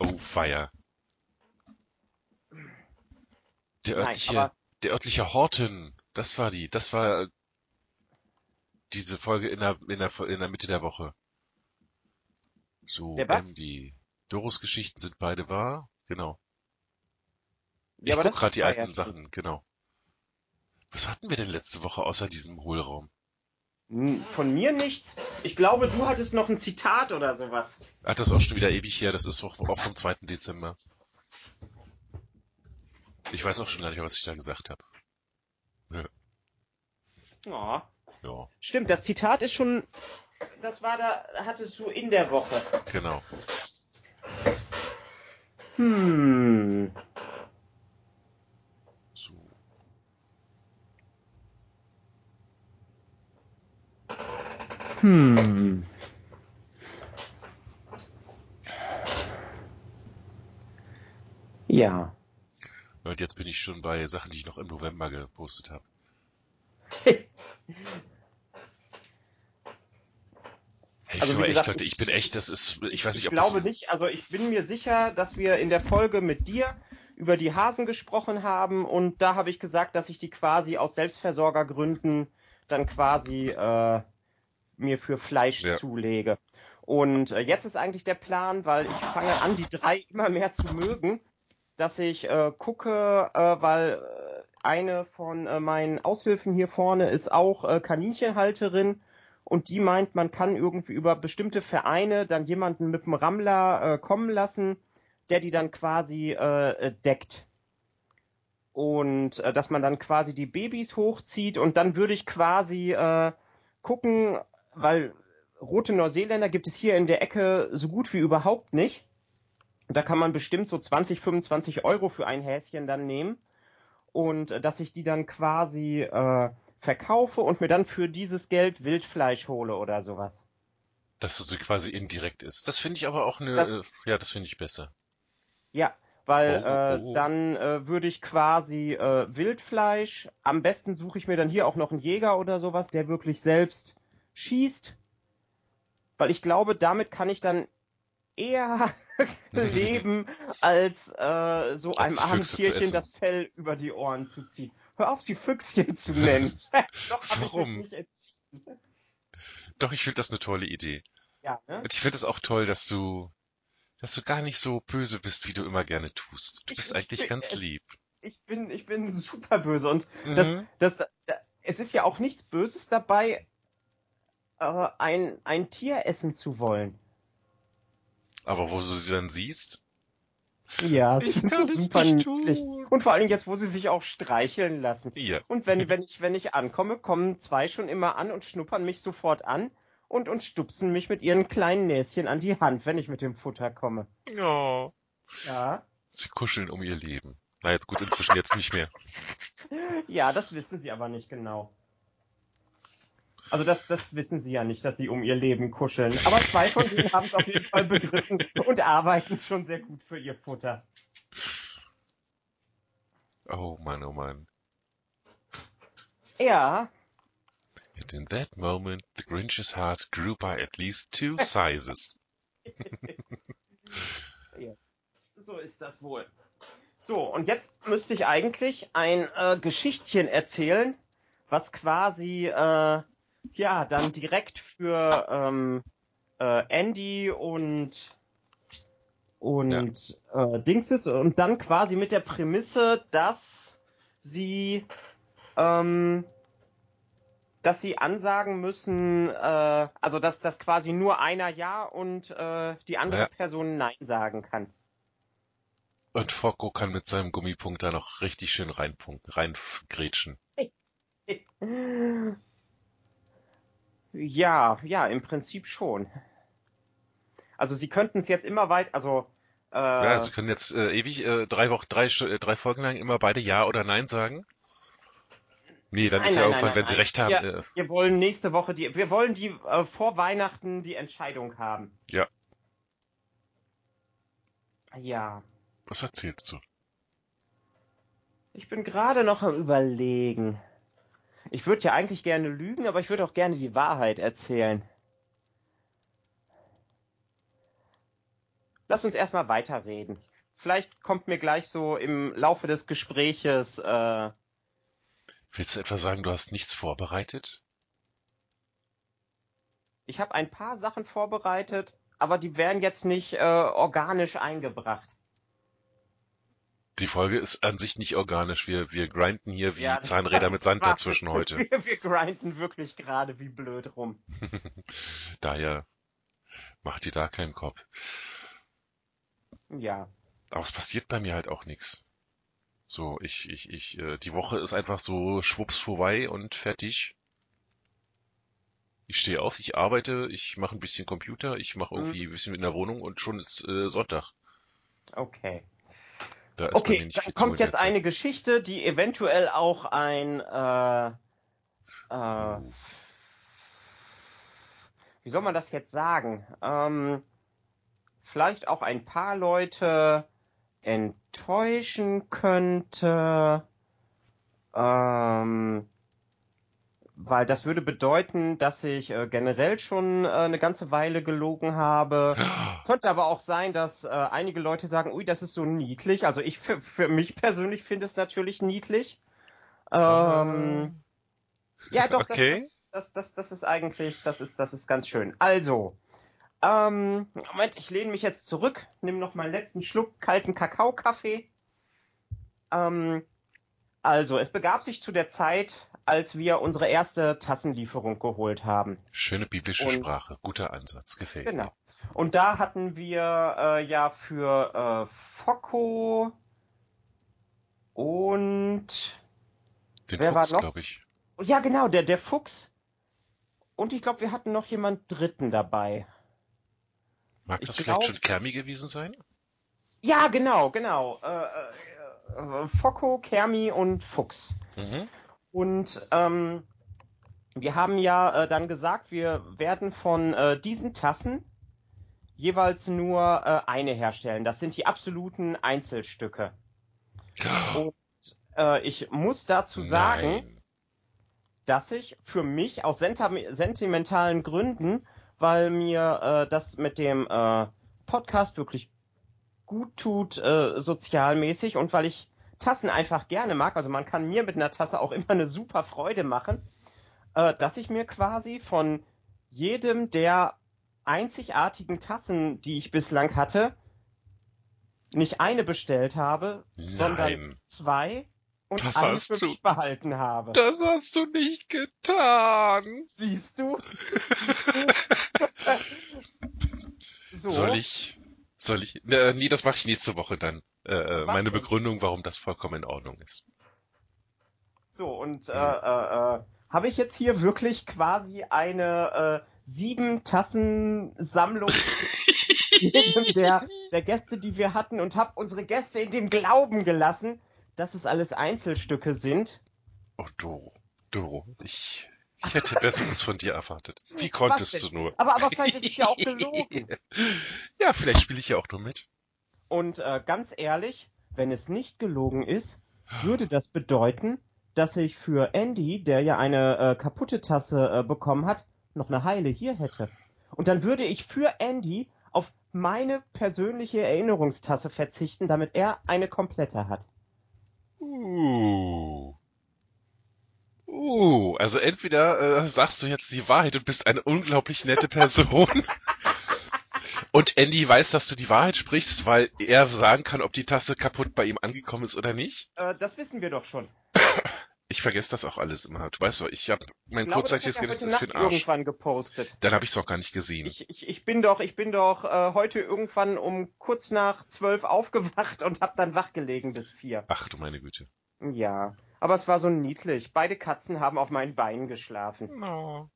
Oh, Feier. Der Nein, örtliche, aber- der örtliche Horten, das war die, das war diese Folge in der, in der, in der Mitte der Woche. So, Der was? die Doros Geschichten sind beide wahr, genau. Ich Ja, guck gerade die alten. Sachen, genau. Was hatten wir denn letzte Woche außer diesem Hohlraum? Hm, Von mir nichts. Ich glaube, du hattest noch ein Zitat oder sowas. Ach, das ist auch schon wieder ewig her, das ist auch, vom 2. Dezember. Ich weiß auch schon gar nicht mehr, was ich da gesagt habe. Ja. Ja, Stimmt, das Zitat ist schon. Das war da, hattest du in der Woche. genau. Hm. So. Hm. Ja. Und jetzt bin ich schon bei Sachen, die ich noch im November gepostet habe. Hey, Also, für wie echt, gesagt, Leute, ich bin echt, das ist, ich weiß nicht, Ich ob glaube das, nicht, also ich bin mir sicher, dass wir in der Folge mit dir über die Hasen gesprochen haben und da habe ich gesagt, dass ich die quasi aus Selbstversorgergründen dann quasi äh, mir für Fleisch Ja. zulege. Und äh, jetzt ist eigentlich der Plan, weil ich fange an, die drei immer mehr zu mögen, dass ich äh, gucke, äh, weil äh, eine von äh, meinen Aushilfen hier vorne ist auch äh, Kaninchenhalterin und die meint, man kann irgendwie über bestimmte Vereine dann jemanden mit dem Rammler äh, kommen lassen, der die dann quasi äh, äh, deckt. Und äh, dass man dann quasi die Babys hochzieht und dann würde ich quasi äh, gucken, weil rote Neuseeländer gibt es hier in der Ecke so gut wie überhaupt nicht. Da kann man bestimmt so 20, 25 Euro für ein Häschen dann nehmen. Und äh, dass ich die dann quasi äh, verkaufe und mir dann für dieses Geld Wildfleisch hole oder sowas. dass es quasi indirekt ist. Das finde ich aber auch eine, Das- äh, ja, das finde ich besser. Ja, weil Oh, oh, oh. Äh, dann äh, würde ich quasi äh, Wildfleisch, am besten suche ich mir dann hier auch noch einen Jäger oder sowas, der wirklich selbst schießt. Weil ich glaube, damit kann ich dann eher leben, als äh, so Als einem armen Tierchen das Fell über die Ohren zu ziehen. Hör auf, sie Füchschen zu nennen. Doch, Warum? Ich. Doch, ich finde das eine tolle Idee. ja, ne? Und ich finde es auch toll, dass du, dass du gar nicht so böse bist, wie du immer gerne tust. Du Ich- bist ich eigentlich bin- ganz es- lieb. Ich bin, ich bin super böse und Das, Mhm. das, das, es ist ja auch nichts Böses dabei, äh, ein, ein Tier essen zu wollen. Aber wo du sie dann siehst, Ja, sie sind so super niedlich. Und vor allem jetzt, wo sie sich auch streicheln lassen. ja, Und wenn, wenn ich, wenn ich ankomme, kommen zwei schon immer an und schnuppern mich sofort an und, und stupsen mich mit ihren kleinen Näschen an die Hand, wenn ich mit dem Futter komme. ja, Ja. sie kuscheln um ihr Leben. Na jetzt gut, inzwischen jetzt nicht mehr. Ja, das wissen sie aber nicht genau. Also das, das wissen sie ja nicht, dass sie um ihr Leben kuscheln. Aber zwei von denen haben es auf jeden Fall begriffen und arbeiten schon sehr gut für ihr Futter. Oh Mann, oh Mann. Ja, And in that moment, the Grinch's heart grew by at least two sizes. so ist das wohl. So, und jetzt müsste ich eigentlich ein äh, Geschichtchen erzählen, was quasi äh, ja dann direkt für ähm, äh, Andy und und äh, Dings ist und dann quasi mit der Prämisse, dass sie ähm, dass sie ansagen müssen, äh, also dass dass quasi nur einer ja und äh, die andere Ja. Person nein sagen kann. Und Focko kann mit seinem Gummipunkt da noch richtig schön reinpunkt, reingrätschen. Ja, ja, im Prinzip schon. Also sie könnten es jetzt immer weit, also äh, Ja, sie können jetzt äh, ewig äh, drei Wochen, drei, äh, drei Folgen lang immer beide Ja oder Nein sagen. Nee, dann nein, ist ja irgendwann, nein, wenn nein, sie recht haben. Wir, Äh, wir wollen nächste Woche die, wir wollen die äh, vor Weihnachten die Entscheidung haben. Ja. Ja, was erzählst du? ich bin gerade noch am überlegen. Ich würde ja eigentlich gerne lügen, aber ich würde auch gerne die Wahrheit erzählen. lass uns erstmal weiterreden. Vielleicht kommt mir gleich so im Laufe des Gespräches. Äh, Willst du etwa sagen, du hast nichts vorbereitet? ich habe ein paar Sachen vorbereitet, aber die werden jetzt nicht äh, organisch eingebracht. Die Folge ist an sich nicht organisch. Wir, wir grinden hier wie Ja, Zahnräder das mit Sand war- dazwischen heute. Wir, wir grinden wirklich gerade wie blöd rum. Daher macht dir da keinen Kopf. Ja. Aber es passiert bei mir halt auch nichts. So, ich, ich, ich, äh, die Woche ist einfach so schwupps vorbei und fertig. Ich stehe auf, ich arbeite, ich mache ein bisschen Computer, ich mache Mhm. irgendwie ein bisschen in der Wohnung und schon ist äh, Sonntag. Okay. Da Okay, viel kommt jetzt eine Geschichte, die eventuell auch ein, äh, äh, wie soll man das jetzt sagen? Ähm, vielleicht auch ein paar Leute enttäuschen könnte, ähm, weil das würde bedeuten, dass ich äh, generell schon äh, eine ganze Weile gelogen habe. Könnte aber auch sein, dass äh, einige Leute sagen, ui, das ist so niedlich. Also ich für, für mich persönlich finde es natürlich niedlich. Ähm, ja, doch, Okay. das, das, das, das ist eigentlich, das ist, das ist ganz schön. Also, ähm, Moment, ich lehne mich jetzt zurück, nimm noch meinen letzten Schluck kalten Kakaokaffee. Ähm, also, es begab sich zu der Zeit, als wir unsere erste Tassenlieferung geholt haben. Schöne biblische Und- Sprache, guter Ansatz, gefällt Genau. mir. Und da hatten wir äh, ja für äh, Focco und Den Wer war Fuchs, noch? glaube ich. ja genau, der der Fuchs und ich glaube, wir hatten noch jemand dritten dabei. Mag Ich das glaub- vielleicht schon Kermi gewesen sein? Ja, genau, genau. Äh, Focco, Kermi und Fuchs. Mhm. Und ähm, wir haben ja äh, dann gesagt, wir werden von äh, diesen Tassen jeweils nur äh, eine herstellen. Das sind die absoluten Einzelstücke. Und äh, ich muss dazu sagen, Nein. dass ich für mich aus sentimentalen Gründen, weil mir äh, das mit dem äh, Podcast wirklich gut tut, äh, sozialmäßig und weil ich Tassen einfach gerne mag, also man kann mir mit einer Tasse auch immer eine super Freude machen, äh, dass ich mir quasi von jedem der einzigartigen Tassen, die ich bislang hatte, nicht eine bestellt habe, sondern Nein. zwei und Das eine für du- mich behalten habe. Das hast du nicht getan. Siehst du? so. Soll ich, soll ich, äh, nee, das mache ich nächste Woche dann. Äh, äh, Was meine denn? Begründung, warum das vollkommen in Ordnung ist. So, und äh, Hm. äh, äh, habe ich jetzt hier wirklich quasi eine äh, sieben Tassen Sammlung der, der Gäste, die wir hatten und habe unsere Gäste in dem Glauben gelassen, dass es alles Einzelstücke sind. Oh, Doro, Doro, ich, ich hätte Besseres von dir erwartet. Wie konntest du nur? Aber, aber vielleicht ist es ja auch gelogen. Ja, vielleicht spiele ich ja auch nur mit. Und äh, ganz ehrlich, wenn es nicht gelogen ist, würde das bedeuten, dass ich für Andy, der ja eine äh, kaputte Tasse äh, bekommen hat, noch eine heile hier hätte. Und dann würde ich für Andy auf meine persönliche Erinnerungstasse verzichten, damit er eine komplette hat. Uh. Uh, also entweder äh, sagst du jetzt die Wahrheit und bist eine unglaublich nette Person. und Andy weiß, dass du die Wahrheit sprichst, weil er sagen kann, ob die Tasse kaputt bei ihm angekommen ist oder nicht. Äh, das wissen wir doch schon. Ich vergesse das auch alles immer. Du weißt doch, ich habe mein Ich glaube, das kurzzeitiges Gedächtnis für den Arsch. irgendwann gepostet. Dann habe ich es auch gar nicht gesehen. Ich, ich, ich bin doch, ich bin doch äh, heute irgendwann um kurz nach zwölf aufgewacht und hab dann wachgelegen bis vier. Ach du meine Güte. Ja, aber es war so niedlich. Beide Katzen haben auf meinen Beinen geschlafen. No.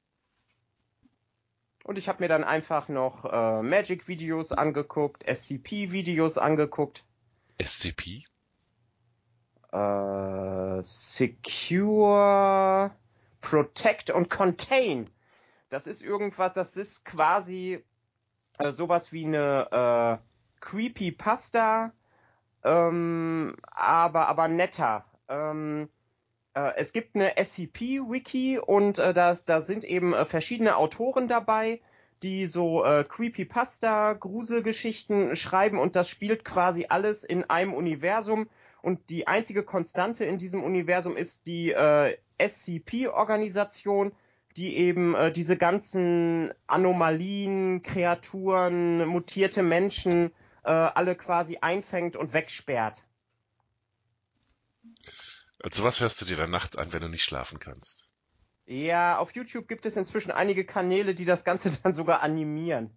Und ich habe mir dann einfach noch äh, Magic-Videos angeguckt, SCP-Videos angeguckt, SCP? äh, Secure, Protect und Contain. Das ist irgendwas, das ist quasi äh, sowas wie eine äh, Creepypasta, ähm, aber, aber netter. Ähm, äh, es gibt eine SCP-Wiki und äh, da, da sind eben äh, verschiedene Autoren dabei, die so äh, Creepypasta, Gruselgeschichten schreiben und das spielt quasi alles in einem Universum und die einzige Konstante in diesem Universum ist die äh, SCP-Organisation, die eben äh, diese ganzen Anomalien, Kreaturen, mutierte Menschen äh, alle quasi einfängt und wegsperrt. Also was hörst du dir dann nachts an, wenn du nicht schlafen kannst? Ja, auf YouTube gibt es inzwischen einige Kanäle, die das Ganze dann sogar animieren.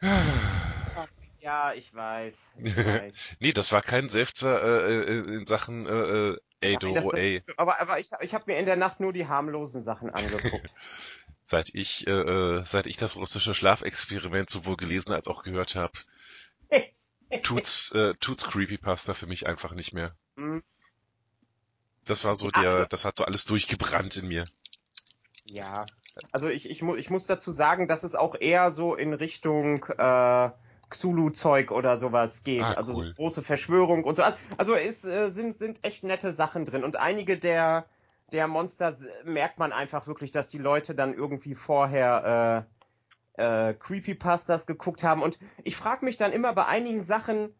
Ja, ich weiß. Ich weiß. nee, das war kein Seufzer äh, äh, in Sachen äh, äh, ey, Nein, das, das ist, aber aber ich, ich habe mir in der Nacht nur die harmlosen Sachen angeguckt. Seit ich, äh, äh, seit ich das russische Schlafexperiment sowohl gelesen als auch gehört habe, tut's, äh, tut's Creepypasta für mich einfach nicht mehr. Hm, Das war so Ja, der, also- das hat so alles durchgebrannt in mir. ja, also ich, ich, mu ich muss dazu sagen, dass es auch eher so in Richtung äh, Xulu-Zeug oder sowas geht. Ah, also cool. so große Verschwörung und so. Also, es äh, sind, sind echt nette Sachen drin. Und einige der, der Monster merkt man einfach wirklich, dass die Leute dann irgendwie vorher äh, Creepypastas geguckt haben. Und ich frage mich dann immer bei einigen Sachen,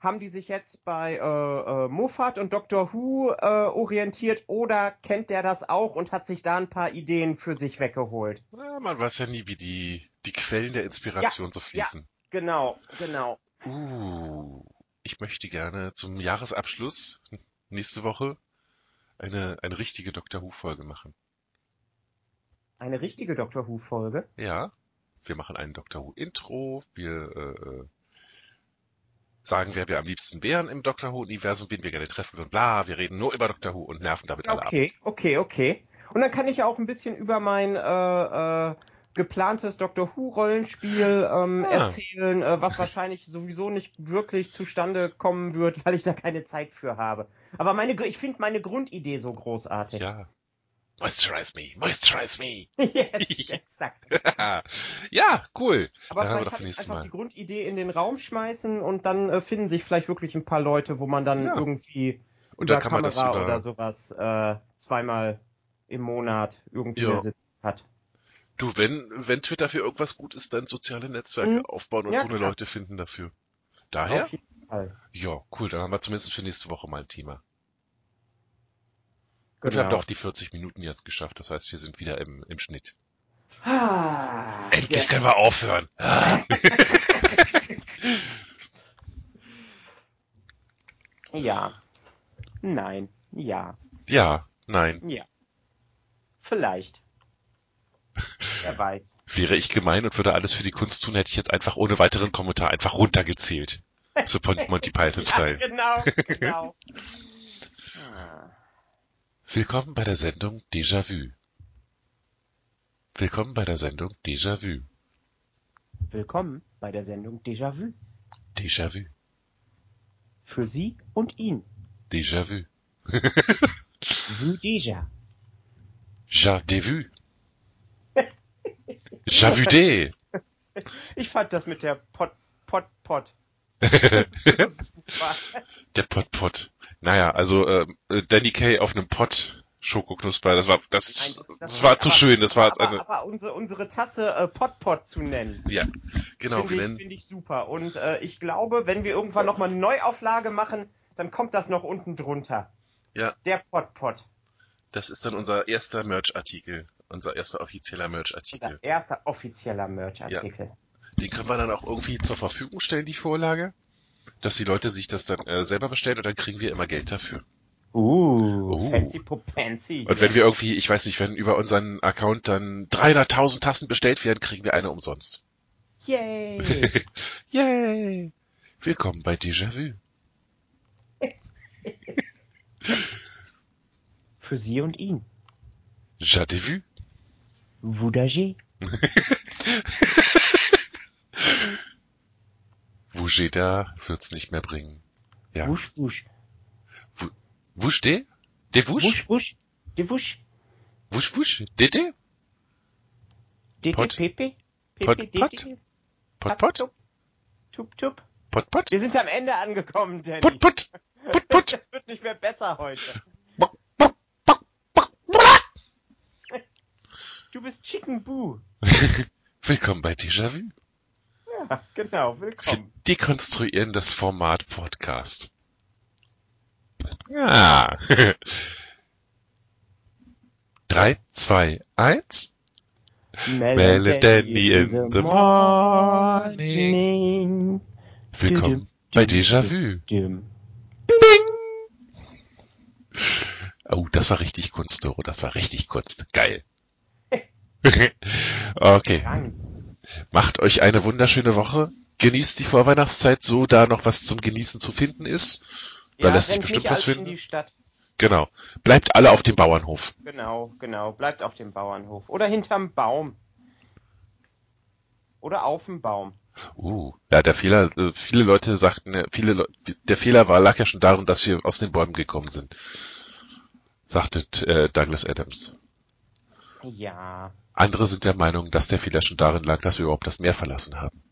haben die sich jetzt bei äh, äh, Moffat und Doctor Who äh, orientiert oder kennt der das auch und hat sich da ein paar Ideen für sich weggeholt? Ja, man weiß ja nie, wie die, die Quellen der Inspiration so fließen. Genau, genau. Uh, ich möchte gerne zum Jahresabschluss nächste Woche eine, eine richtige Doctor Who-Folge machen. Eine richtige Doctor Who-Folge. Ja, wir machen ein Doctor Who-Intro, wir äh, äh, sagen, wer wir am liebsten wären im Doctor Who-Universum, wen wir gerne treffen würden, bla, wir reden nur über Doctor Who und nerven damit alle ab. Okay, okay, okay. Und dann kann ich ja auch ein bisschen über mein äh, äh, geplantes Doctor Who Rollenspiel ähm, Ah. erzählen, äh, was wahrscheinlich sowieso nicht wirklich zustande kommen wird, weil ich da keine Zeit für habe. Aber meine, ich finde meine Grundidee so großartig. Ja. Moisturize me, moisturize me. yes, exakt. ja, cool. Aber Dann haben wir vielleicht kann ich einfach Mal. die Grundidee in den Raum schmeißen und dann äh, finden sich vielleicht wirklich ein paar Leute, wo man dann Ja. irgendwie Und über dann kann man das Kamera über- oder sowas äh, zweimal im Monat irgendwie Ja. sitzen hat. Du, wenn, wenn Twitter für irgendwas gut ist, dann soziale Netzwerke Mhm. aufbauen und Ja, so eine klar. Leute finden dafür. Daher? Auf jeden Fall. Ja, cool. Dann haben wir zumindest für nächste Woche mal ein Thema. Und wir haben Genau. doch die 40 Minuten jetzt geschafft. Das heißt, wir sind wieder im, im Schnitt. Ah, Endlich können wir aufhören. Ah. Ja. Nein. Ja. Ja, nein. Ja. Vielleicht. Wer weiß. Wäre ich gemein und würde alles für die Kunst tun, hätte ich jetzt einfach ohne weiteren Kommentar einfach runtergezählt. So Pon- Monty Python Ja, Style. genau, genau. Ah. Willkommen bei der Sendung Déjà-vu. Willkommen bei der Sendung Déjà-vu. Willkommen bei der Sendung Déjà-vu. Déjà-vu. Für Sie und ihn. Déjà-vu. Vu déjà. Ja, des vu. Ja, vu des. Ich fand das mit der Pot, Pot, Pot. Der Pot-Pot. Naja, also äh, Danny Kay auf einem Pott Schokoknusper, das war das, Nein, das war zu aber- schön, das war aber, eine aber unsere, unsere Tasse äh, Pot Pot zu nennen, ja, genau, finde ich, find ich super. Und äh, ich glaube, wenn wir irgendwann nochmal eine Neuauflage machen, dann kommt das noch unten drunter. Ja. Der Pot Pot. das ist dann unser erster Merch-Artikel, unser erster offizieller Unser Merch-Artikel. erster offizieller Merch-Artikel. Den können wir dann auch irgendwie zur Verfügung stellen, die Vorlage, dass die Leute sich das dann äh, selber bestellen und dann kriegen wir immer Geld dafür. Uh, Oh. fancy popancy. Und wenn wir irgendwie, ich weiß nicht, wenn über unseren Account dann 300.000 Tassen bestellt werden, kriegen wir eine umsonst. Yay! Yay! Willkommen bei Déjà-vu. Für Sie und ihn. Ja, des vu. Voudagé. Vujeda wird's nicht mehr bringen. Ja. Wusch, wusch. Wusch de? De wusch? Wusch, wusch. De wusch. Wusch wusch? De de? Dede, Pot. Pepe. Pot, pot. Pot pot? Tup, tup. Pot pot? Wir sind am Ende angekommen, Danny. Put put! Put put! Es wird nicht mehr besser heute. Du bist Chicken Boo. Willkommen bei Déjà-vu. Ja, genau, Wir willkommen. dekonstruieren das Format Podcast. Ja. 3, 2, 1. Melody in the morning. Willkommen bei Déjà-vu. Düm. Oh, das war richtig Kunst, Doro. Das war richtig Kunst. Geil. okay. Macht euch eine wunderschöne Woche. Genießt die Vorweihnachtszeit, so da noch was zum Genießen zu finden ist. Da Ja, lässt sich bestimmt was finden. Genau. Bleibt alle auf dem Bauernhof. Genau, genau. Bleibt auf dem Bauernhof. Oder hinterm Baum. Oder auf dem Baum. Uh, ja, der Fehler, äh, viele Leute sagten, äh, viele Leu der Fehler war, lag ja schon darin, dass wir aus den Bäumen gekommen sind. Sagte äh, Douglas Adams. Ja. Andere sind der Meinung, dass der Fehler schon darin lag, dass wir überhaupt das Meer verlassen haben.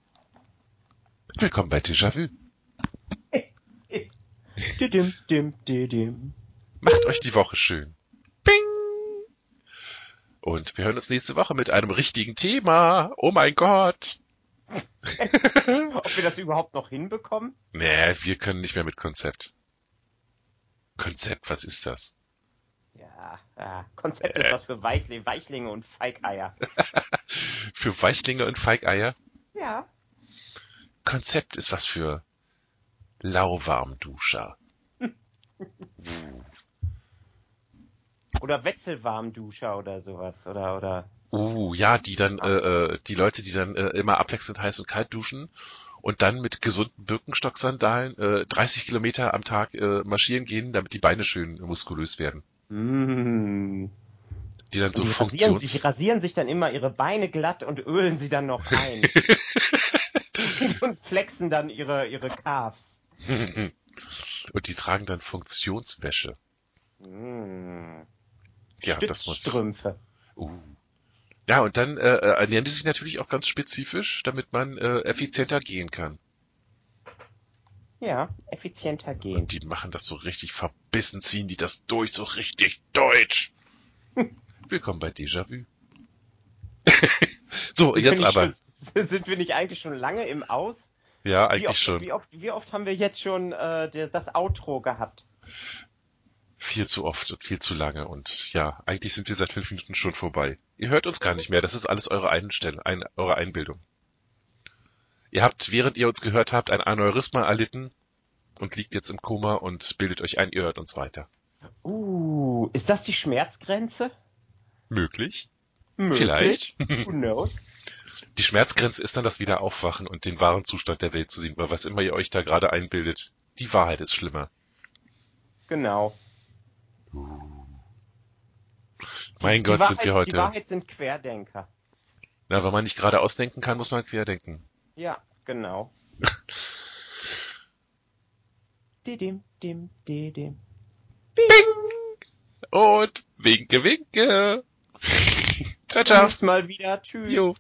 Willkommen bei Déjà-vu. Macht euch die Woche schön. Bing! Und wir hören uns nächste Woche mit einem richtigen Thema. Oh mein Gott. Ob wir das überhaupt noch hinbekommen? Nee, wir können nicht mehr mit Konzept. Konzept, was ist das? Konzept ist Äh. was für Weichli Weichlinge und Feigeier. Für Weichlinge und Feigeier? Ja. Konzept ist was für Lauwarmduscher. Oder Wechselwarmduscher oder sowas. Oder, oder. Uh, ja, die dann, äh, äh, die Leute, die dann äh, immer abwechselnd heiß und kalt duschen und dann mit gesunden Birkenstock-Sandalen äh, 30 Kilometer am Tag äh, marschieren gehen, damit die Beine schön muskulös werden. Mm. Die dann so die rasieren sich, Funktions... rasieren sich dann immer ihre Beine glatt und ölen sie dann noch ein. und flexen dann ihre, ihre Calves. und die tragen dann Funktionswäsche. Mm. Ja, das muss... Uh. Ja, und dann äh, äh, ernähren die sich natürlich auch ganz spezifisch, damit man äh, effizienter gehen kann. Ja, effizienter gehen. Und die machen das so richtig verbissen, ziehen die das durch, so richtig deutsch. Willkommen bei Déjà-vu. so, Sind jetzt aber. Schon, sind wir nicht eigentlich schon lange im Aus? Ja, Wie eigentlich oft, schon. Wie oft, wie oft haben wir jetzt schon äh, das Outro gehabt? Viel zu oft und viel zu lange. Und ja, eigentlich sind wir seit fünf Minuten schon vorbei. Ihr hört uns gar nicht mehr. Das ist alles eure Einstellung, ein, eure Einbildung. Ihr habt, während ihr uns gehört habt, ein Aneurysma erlitten und liegt jetzt im Koma und bildet euch ein, ihr hört uns weiter. Uh, ist das die Schmerzgrenze? Möglich? Möglich. Vielleicht. Who knows? Die Schmerzgrenze ist dann das Wiederaufwachen und den wahren Zustand der Welt zu sehen, weil was immer ihr euch da gerade einbildet, die Wahrheit ist schlimmer. Genau. Mein die Gott, Wahrheit, sind wir heute. Die Wahrheit sind Querdenker. Na, wenn man nicht gerade ausdenken kann, muss man querdenken. Ja, genau. Didim, dim, didim. Und winke, winke. ciao, ciao. Bis mal wieder. Tschüss. Jo.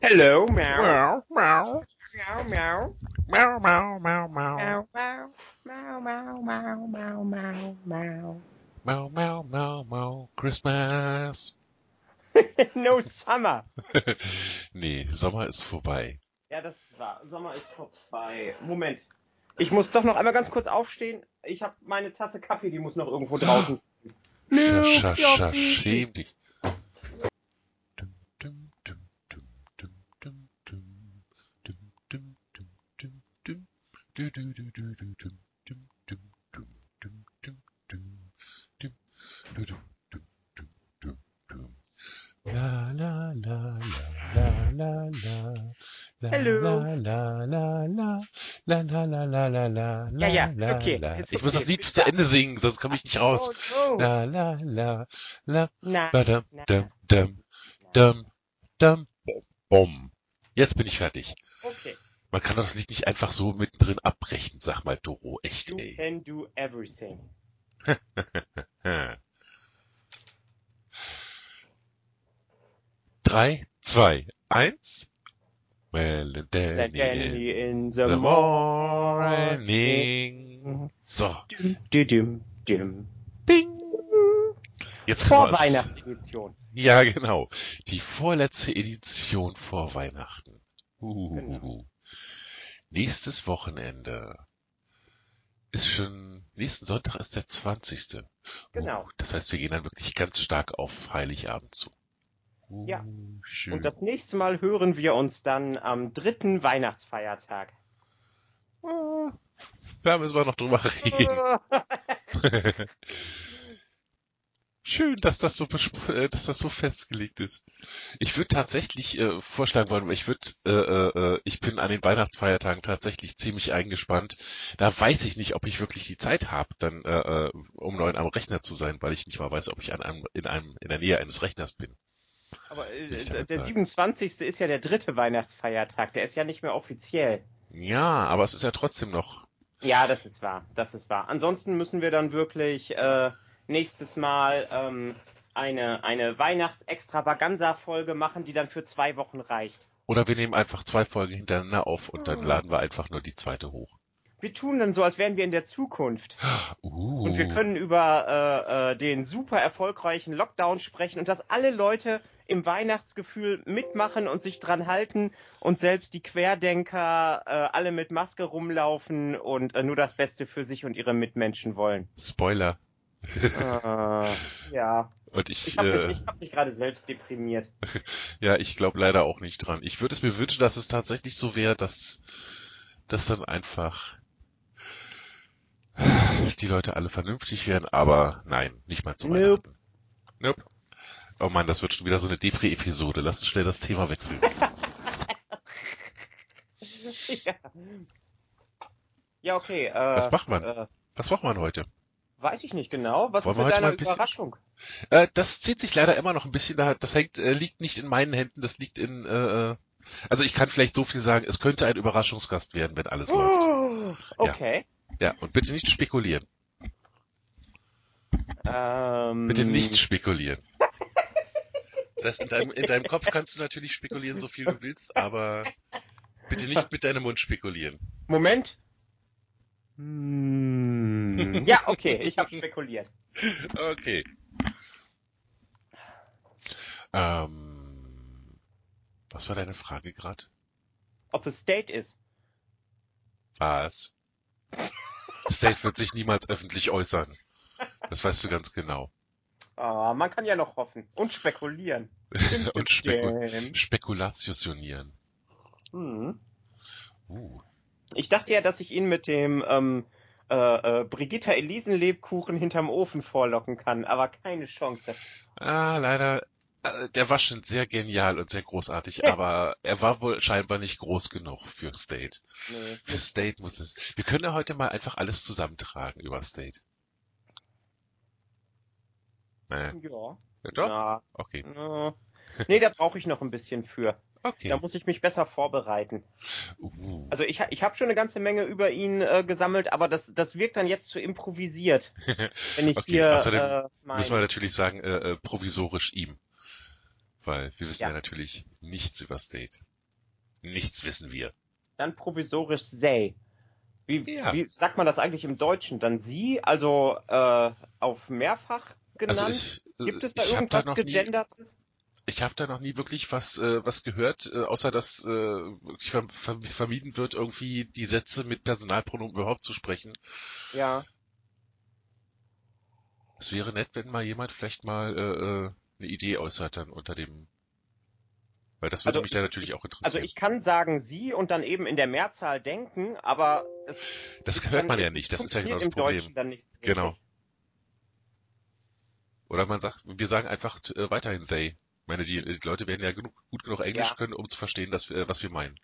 Hello, meow. Miau. Meow, meow. Miau, miau, miau, miau. Meow, meow. Meow, meow, meow, meow, meow, meow. Miau, miau, miau, miau. Christmas. no summer. Nee, Sommer ist vorbei. Ja, das war. Sommer ist vorbei. Moment. Ich muss doch noch einmal ganz kurz aufstehen. Ich habe meine Tasse Kaffee, die muss noch irgendwo draußen stehen. Scha, scha, scha, schäm dich. Dum, dum, dum, dum, dum, dum, dum. Dum, dum, dum, dum, dum. Du, du, du, du, du, dum, dum, dum, dum, dum, dum, dum. Dum, du, du, dum, dum, dum, dum. La, la, la, la, la, la, la. La, Hello. La, la, la, la. La, la, la, la, Ja, ja, ist okay, la. ist Ich muss okay, das Lied bis zu. Ende singen, sonst komme ich nicht raus. Oh, no. La la la la Na, badam na, dum dum dum dum bom. Jetzt bin ich fertig. Okay. Man kann doch das Lied nicht einfach so mittendrin abbrechen, sag mal Doro, echt You ey. can do everything. Drei, zwei, eins. Well, and Then Danny Danny in in the the morning. morning. So, Dum, dum, dum. bing. Jetzt Vorweihnachtsedition. Ja, genau. Die vorletzte Edition vor Weihnachten. Uh, Genau. Nächstes Wochenende ist schon, nächsten Sonntag ist der 20. Genau. Uh, das heißt, wir gehen dann wirklich ganz stark auf Heiligabend zu. Uh, Ja. Schön. Und das nächste Mal hören wir uns dann am dritten Weihnachtsfeiertag. Ah, da müssen wir noch drüber reden. Schön, dass das so äh, dass das so festgelegt ist. Ich würde tatsächlich äh, vorschlagen wollen, ich würde, äh, äh, äh, ich bin an den Weihnachtsfeiertagen tatsächlich ziemlich eingespannt. Da weiß ich nicht, ob ich wirklich die Zeit habe, dann äh, äh, um neun am Rechner zu sein, weil ich nicht mal weiß, ob ich an einem in einem in der Nähe eines Rechners bin. Aber äh, der sagen. 27. ist ja der dritte Weihnachtsfeiertag. Der ist ja nicht mehr offiziell. Ja, aber es ist ja trotzdem noch. Ja, das ist wahr. Das ist wahr. Ansonsten müssen wir dann wirklich äh, nächstes Mal ähm, eine, eine Weihnachts-Extravaganza-Folge machen, die dann für zwei Wochen reicht. Oder wir nehmen einfach zwei Folgen hintereinander auf und dann Oh. laden wir einfach nur die zweite hoch. Wir tun dann so, als wären wir in der Zukunft. Uh. Und wir können über äh, äh, den super erfolgreichen Lockdown sprechen und dass alle Leute im Weihnachtsgefühl mitmachen und sich dran halten und selbst die Querdenker äh, alle mit Maske rumlaufen und äh, nur das Beste für sich und ihre Mitmenschen wollen. Spoiler. äh, ja, Und ich, ich habe äh, mich, ich hab mich gerade selbst deprimiert. ja, ich glaube leider auch nicht dran. Ich würde es mir wünschen, dass es tatsächlich so wäre, dass, dass dann einfach die Leute alle vernünftig wären, aber nein, nicht mal zu Nope. Weihnachten. Nope. Oh Mann, das wird schon wieder so eine Depri-Episode. Lass uns schnell das Thema wechseln. ja. ja, okay. Äh, Was macht man? Äh, Was macht man heute? weiß ich nicht genau. Was Wollen ist mit deiner Überraschung? Äh, das zieht sich leider immer noch ein bisschen da. Das hängt, äh, liegt nicht in meinen Händen, das liegt in, äh, äh, also ich kann vielleicht so viel sagen, es könnte ein Überraschungsgast werden, wenn alles läuft. Oh, okay. Ja, und bitte nicht spekulieren. Ähm, Bitte nicht spekulieren. Das heißt, in deinem, in deinem Kopf kannst du natürlich spekulieren, so viel du willst, aber bitte nicht mit deinem Mund spekulieren. Moment. Hm, ja, okay, ich habe spekuliert. Okay. Ähm, was war deine Frage gerade? Ob es State ist. Was? State wird sich niemals öffentlich äußern. Das weißt du ganz genau. Ah, man kann ja noch hoffen und spekulieren. Und Speku Dim. Spekulationieren. Hm. Uh. Ich dachte ja, dass ich ihn mit dem ähm, äh, äh, Brigitta Elisen Lebkuchen hinterm Ofen vorlocken kann, aber keine Chance. Ah, leider. Äh, Der war schon sehr genial und sehr großartig, aber er war wohl scheinbar nicht groß genug für State. Nee. Für State muss es. Wir können ja heute mal einfach alles zusammentragen über State. Nee. Ja. Ja, doch? Na, Okay. na. Nee, da brauche ich noch ein bisschen für. Okay. Da muss ich mich besser vorbereiten. Uh. Also ich, ich habe schon eine ganze Menge über ihn äh, gesammelt, aber das, das wirkt dann jetzt zu improvisiert. Wenn ich Okay, hier außerdem äh, mein, Müssen wir natürlich sagen, äh, äh, provisorisch ihm. Weil wir wissen ja. Ja. natürlich nichts über State. Nichts wissen wir. dann provisorisch Say. Wie, Ja. wie sagt man das eigentlich im Deutschen? Dann sie, also äh, auf mehrfach genannt? Also ich, äh, Gibt es da irgendwas nie, gegendertes? Ich habe da noch nie wirklich was äh, was gehört, äh, außer dass äh, vermieden wird, irgendwie die Sätze mit Personalpronomen überhaupt zu sprechen. Ja. Es wäre nett, wenn mal jemand vielleicht mal äh, äh, eine Idee äußert dann unter dem, weil das würde Also mich da natürlich auch Also interessieren. ich kann sagen sie und dann eben in der Mehrzahl denken, aber es, das hört man ja nicht. Das ist ja genau das Problem. Deutschen dann nicht so Genau. Oder man sagt, wir sagen einfach äh, weiterhin they. Ich meine, die, die Leute werden ja genug, gut genug Englisch Ja. können, um zu verstehen, dass wir, was wir meinen.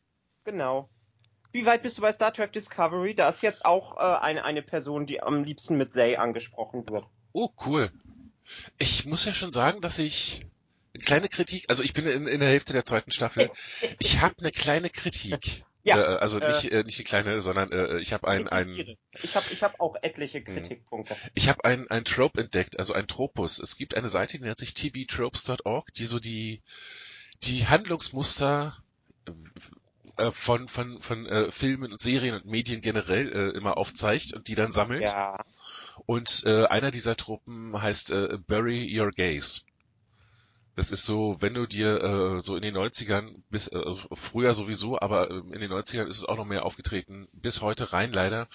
Genau. Wie weit bist du bei Star Trek Discovery? Da ist jetzt auch äh, eine, eine Person, die am liebsten mit Say angesprochen wird. Oh, cool. Ich muss ja schon sagen, dass ich eine kleine Kritik, also ich bin in, in der Hälfte der zweiten Staffel. Ich habe eine kleine Kritik. Ja, äh, also äh, nicht, äh, nicht eine kleine, sondern äh, ich habe ein, ein. Ich habe ich hab auch etliche Hm. Kritikpunkte. ich habe ein, ein Trope entdeckt, also ein Tropus. Es gibt eine Seite, die nennt sich tvtropes.org, die so die, die Handlungsmuster äh, von, von, von äh, Filmen und Serien und Medien generell äh, immer aufzeigt und die dann sammelt. Ja. Und äh, einer dieser Truppen heißt äh, Bury Your Gaze. Das ist so, wenn du dir äh, so in den 90ern, bis, äh, früher sowieso, aber äh, in den 90ern ist es auch noch mehr aufgetreten, bis heute rein leider,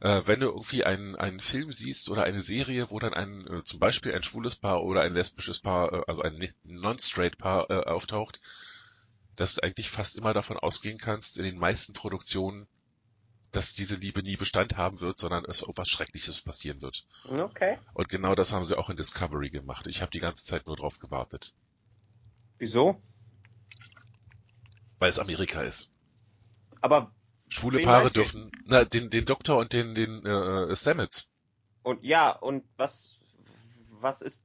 äh, wenn du irgendwie einen, einen Film siehst oder eine Serie, wo dann ein, äh, zum Beispiel ein schwules Paar oder ein lesbisches Paar, äh, also ein non-straight Paar äh, auftaucht, dass du eigentlich fast immer davon ausgehen kannst, in den meisten Produktionen, dass diese Liebe nie Bestand haben wird, sondern es irgendwas Schreckliches passieren wird. Okay. Und genau das haben sie auch in Discovery gemacht. Ich habe die ganze Zeit nur drauf gewartet, Wieso? weil es Amerika ist. Aber Schwule Paare dürfen, na, den, den Doktor und den, den äh, Stamets. und ja, und was was ist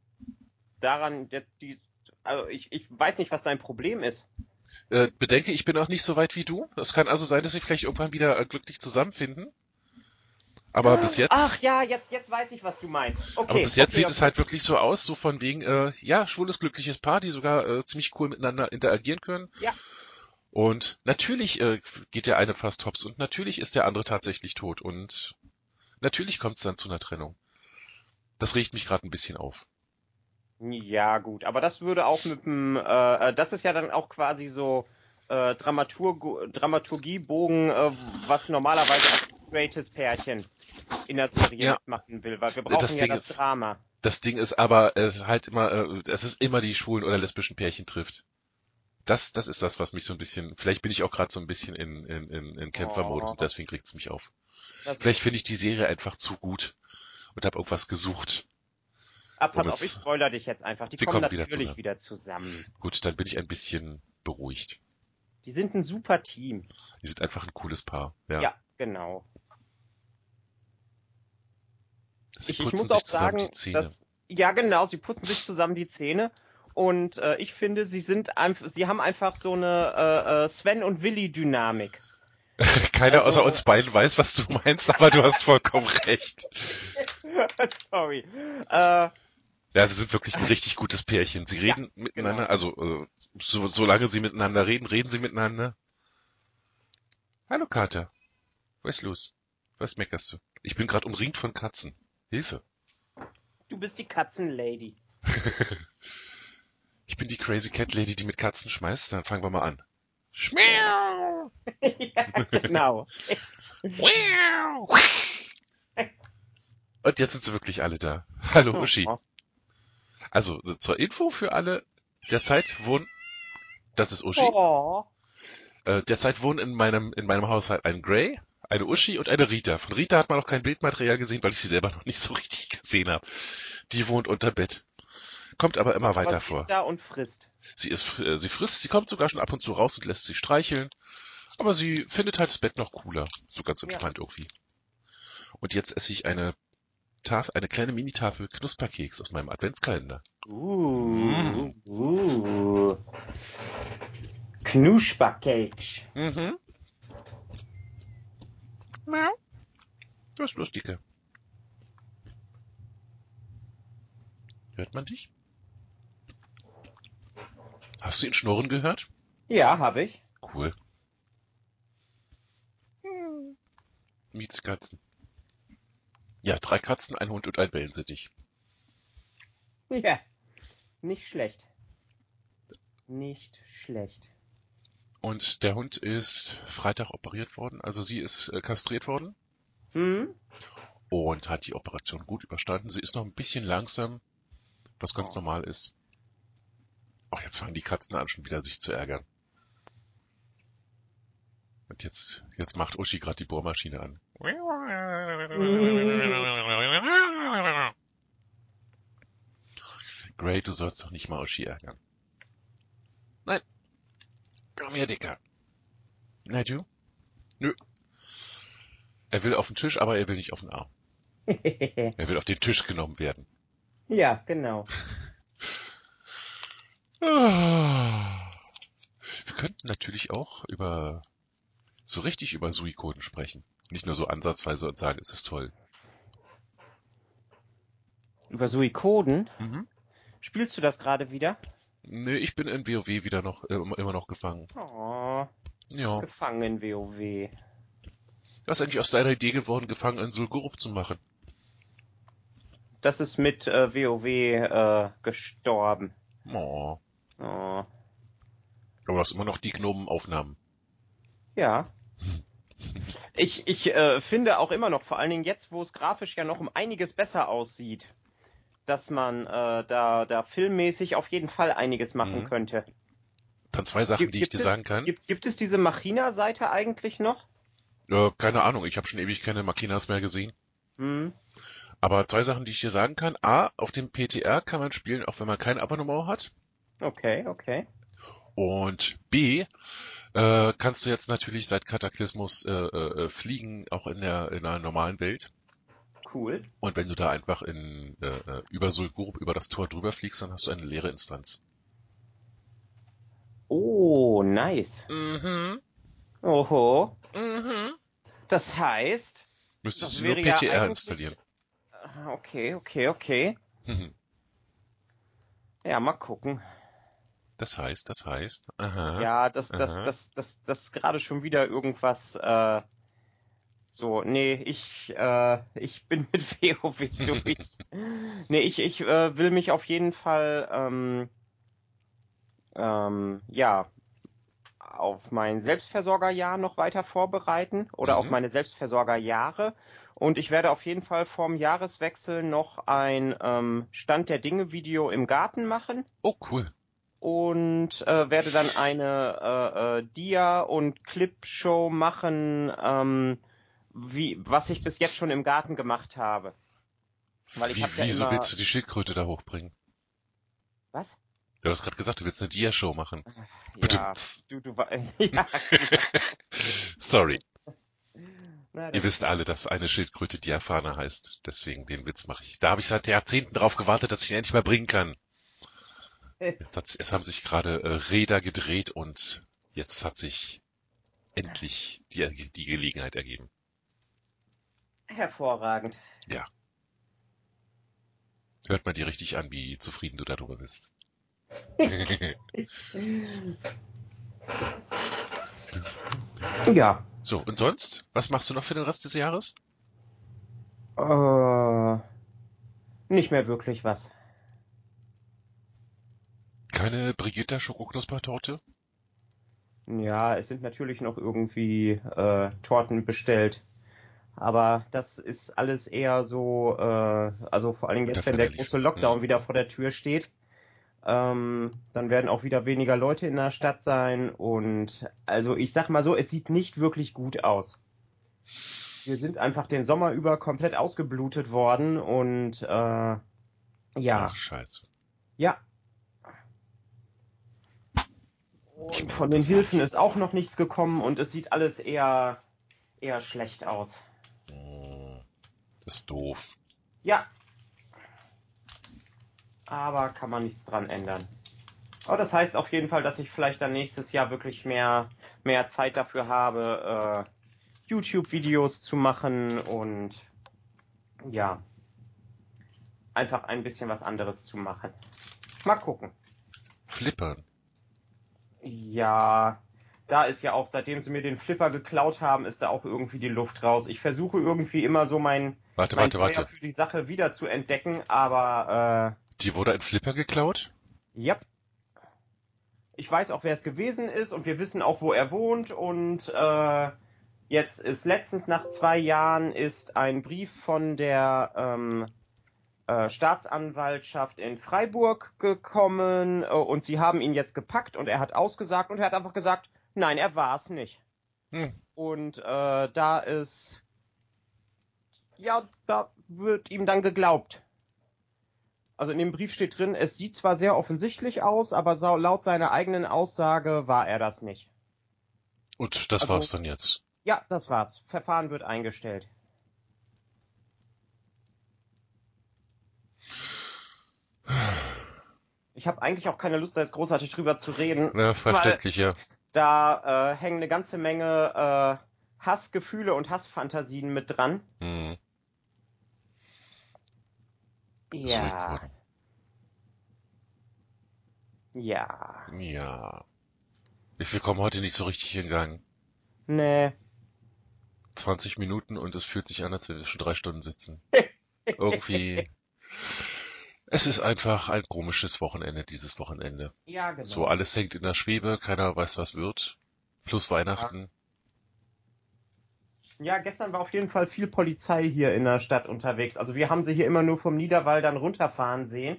daran die also ich, ich weiß nicht, was dein Problem ist. Äh, bedenke, ich bin auch nicht so weit wie du. Es kann also sein, dass sie vielleicht irgendwann wieder äh, glücklich zusammenfinden. Aber bis jetzt, Ach ja, jetzt jetzt weiß ich, was du meinst. Okay. aber bis jetzt okay, sieht okay. es halt wirklich so aus, so von wegen, äh, ja, schwules, glückliches Paar, die sogar äh, ziemlich cool miteinander interagieren können. Ja. Und natürlich äh, geht der eine fast hops und natürlich ist der andere tatsächlich tot und natürlich kommt es dann zu einer Trennung. Das regt mich gerade ein bisschen auf. Ja, gut, aber das würde auch mit dem, äh, äh, das ist ja dann auch quasi so äh, Dramaturg Dramaturgiebogen, äh, was normalerweise ein straightes Pärchen in der Serie Ja. mitmachen will, weil wir brauchen Das ja Ding das ist- Drama. Das Ding ist aber, es ist halt immer, äh, es ist immer die schwulen oder lesbischen Pärchen trifft. Das, das ist das, was mich so ein bisschen, vielleicht bin ich auch gerade so ein bisschen in, in, in, in Kämpfermodus Oh. und deswegen regt's mich auf. Das, Vielleicht finde ich die Serie einfach zu gut und habe irgendwas gesucht. Ah, pass auf, ich spoiler dich jetzt einfach. Die kommen kommen wieder natürlich zusammen. wieder zusammen. Gut, dann bin ich ein bisschen beruhigt. Die sind ein super Team. Die sind einfach ein cooles Paar. Ja. Ja, genau. Sie Ich, ich muss auch sagen, dass ja genau, sie putzen sich zusammen die Zähne und äh, ich finde, sie sind einfach, sie haben einfach so eine äh, äh, Sven und Willi Dynamik. Keiner also- außer uns beiden weiß, was du meinst, aber du hast vollkommen recht. Sorry. Äh, Ja, sie sind wirklich ein richtig gutes Pärchen. Sie reden miteinander, genau. also äh, so, solange sie miteinander reden, reden sie miteinander. Hallo Kater. Was ist los? Was meckerst du? Ich bin gerade umringt von Katzen. Hilfe. du bist die Katzenlady. Ich bin die Crazy Cat Lady, die mit Katzen schmeißt. Dann fangen wir mal an. Schmiau. ja, genau. Und jetzt sind sie wirklich alle da. Hallo Uschi. Also zur Info für alle. Derzeit wohnen, das ist Uschi. oh. Äh, derzeit wohnen in meinem, in meinem Haushalt ein Gray, eine Uschi und eine Rita. Von Rita hat man noch kein Bildmaterial gesehen, weil ich sie selber noch nicht so richtig gesehen habe. Die wohnt unter Bett. Kommt aber immer weiter Aber sie vor. ist da und frisst. Sie ist, äh, sie frisst, sie kommt sogar schon ab und zu raus und lässt sich streicheln. Aber sie findet halt das Bett noch cooler. So ganz entspannt irgendwie. Und jetzt esse ich eine Tafel, eine kleine Mini-Tafel Knusperkeks aus meinem Adventskalender. Uh, uh. Knuspercake. Mhm. Miau. Das ist lustige. Hört man dich? Hast du ihn schnurren gehört? Ja, habe ich. Cool. Mietskatzen. Ja, drei Katzen, ein Hund und ein Wellensittich. Ja. Nicht schlecht. Nicht schlecht. Und der Hund ist Freitag operiert worden, also sie ist äh, kastriert worden Hm? und hat die Operation gut überstanden. Sie ist noch ein bisschen langsam, was ganz Oh. normal ist. Ach, jetzt fangen die Katzen an, schon wieder sich zu ärgern. Und jetzt, jetzt macht Uschi gerade die Bohrmaschine an. Gray, du sollst doch nicht mal Uschi ärgern. Nein. Komm her, Dicker. Na du? Nö. Er will auf den Tisch, aber er will nicht auf den Arm. Er will auf den Tisch genommen werden. ja, genau. Wir könnten natürlich auch über so richtig über Suikoden sprechen. Nicht nur so ansatzweise und sagen, es ist toll. Über Suikoden. Mhm. Spielst du das gerade wieder? Nee, ich bin in WoW wieder noch, äh, immer noch gefangen. Oh. Ja. gefangen in WoW. Was ist eigentlich aus deiner Idee geworden, gefangen in Sulgurup zu machen? Das ist mit äh, WoW äh, gestorben. Oh. Oh. Aber du hast immer noch die Gnomenaufnahmen. Ja. Ich, ich äh, finde auch immer noch, vor allen Dingen jetzt, wo es grafisch ja noch um einiges besser aussieht, dass man äh, da, da filmmäßig auf jeden Fall einiges machen Mhm. könnte. Dann zwei Sachen, die ich dir es, sagen kann. Gibt, gibt es diese Machina-Seite eigentlich noch? Äh, keine Ahnung, ich habe schon ewig keine Makinas mehr gesehen. Hm. Aber zwei Sachen, die ich dir sagen kann. A, auf dem PTR kann man spielen, auch wenn man kein Abonnement hat. Okay, okay. Und B, äh, kannst du jetzt natürlich seit Kataklysmus äh, äh, fliegen, auch in der, in der normalen Welt. Cool. Und wenn du da einfach in, äh, äh, über Sulgurb, über das Tor drüber fliegst, dann hast du eine leere Instanz. Oh, nice. Mhm. Oho. Mhm. Das heißt, Müsstest Das du nur ja PTR eigentlich- installieren. äh, okay, okay, okay. Mhm. Ja, mal gucken. Das heißt, das heißt, aha. Ja, das, das, das, das, das ist gerade schon wieder irgendwas, äh, so, nee, ich, äh, ich bin mit WoW durch. nee, ich, ich äh, will mich auf jeden Fall, ähm, ähm, ja, auf mein Selbstversorgerjahr noch weiter vorbereiten oder Mhm. auf meine Selbstversorgerjahre. Und ich werde auf jeden Fall vorm Jahreswechsel noch ein ähm, Stand der Dinge Video im Garten machen Oh, cool. Und äh, werde dann eine äh, äh, Dia- und Clip-Show machen, ähm, wie, was ich bis jetzt schon im Garten gemacht habe. Weil ich Wie, hab ja wieso immer... willst du die Schildkröte da hochbringen? Was? Du hast gerade gesagt, du willst eine Dia-Show machen. Ja, Bedumts. du, du, ja, Sorry. na, Ihr wisst alle, dass eine Schildkröte Diaphana heißt. Deswegen den Witz mache ich. Da habe ich seit Jahrzehnten drauf gewartet, dass ich ihn endlich mal bringen kann. Jetzt, hat's, es haben sich gerade äh, Räder gedreht und jetzt hat sich endlich die, die Gelegenheit ergeben. hervorragend. Hört man dir richtig an, wie zufrieden du darüber bist. Ja. so, und sonst? Was machst du noch für den Rest des Jahres? Äh, nicht mehr wirklich was. Keine Brigitta Schokoknuspertorte? Ja, es sind natürlich noch irgendwie äh, Torten bestellt. Aber das ist alles eher so, äh, also vor allen Dingen jetzt, wenn der große Lockdown Hm. wieder vor der Tür steht, ähm, dann werden auch wieder weniger Leute in der Stadt sein. Und also ich sag mal so, es sieht nicht wirklich gut aus. Wir sind einfach den Sommer über komplett ausgeblutet worden und äh, ja, Ach, scheiße. ja. Und von den Hilfen ist auch noch nichts gekommen und es sieht alles eher, eher schlecht aus. Hm, Das ist doof. Ja. Aber kann man nichts dran ändern. Aber das heißt auf jeden Fall, dass ich vielleicht dann nächstes Jahr wirklich mehr, mehr Zeit dafür habe, äh, YouTube-Videos zu machen und ja, einfach ein bisschen was anderes zu machen. Mal gucken. Flippern. Ja, da ist ja auch, seitdem sie mir den Flipper geklaut haben, ist da auch irgendwie die Luft raus. Ich versuche irgendwie immer so mein, Warte, mein warte, Feuer warte. für die Sache wieder zu entdecken, aber Die wurde ein Flipper geklaut? äh, yep. Ich weiß auch, wer es gewesen ist und wir wissen auch, wo er wohnt und äh, jetzt ist letztens nach zwei Jahren ist ein Brief von der ähm, äh, Staatsanwaltschaft in Freiburg gekommen äh, und sie haben ihn jetzt gepackt und er hat ausgesagt und er hat einfach gesagt, nein, er war es nicht. Hm. Und äh, da ist ja, da wird ihm dann geglaubt. Also in dem Brief steht drin, es sieht zwar sehr offensichtlich aus, aber laut seiner eigenen Aussage war er das nicht. Und das Also- war's dann jetzt. Ja, das war's. Verfahren wird eingestellt. Ich habe eigentlich auch keine Lust, da jetzt großartig drüber zu reden. Ja, verständlich, ja. Da äh, hängen eine ganze Menge äh, Hassgefühle und Hassfantasien mit dran. Hm. Ja. Ja. Ja. Wir kommen heute nicht so richtig in Gang. Nee. 20 Minuten und es fühlt sich an, als wenn wir schon drei Stunden sitzen. Irgendwie. Es ist einfach ein komisches Wochenende, dieses Wochenende. Ja, genau. So, alles hängt in der Schwebe, keiner weiß, was wird. Plus Weihnachten. Ja, gestern war auf jeden Fall viel Polizei hier in der Stadt unterwegs. Also wir haben sie hier immer nur vom Niederwall dann runterfahren sehen.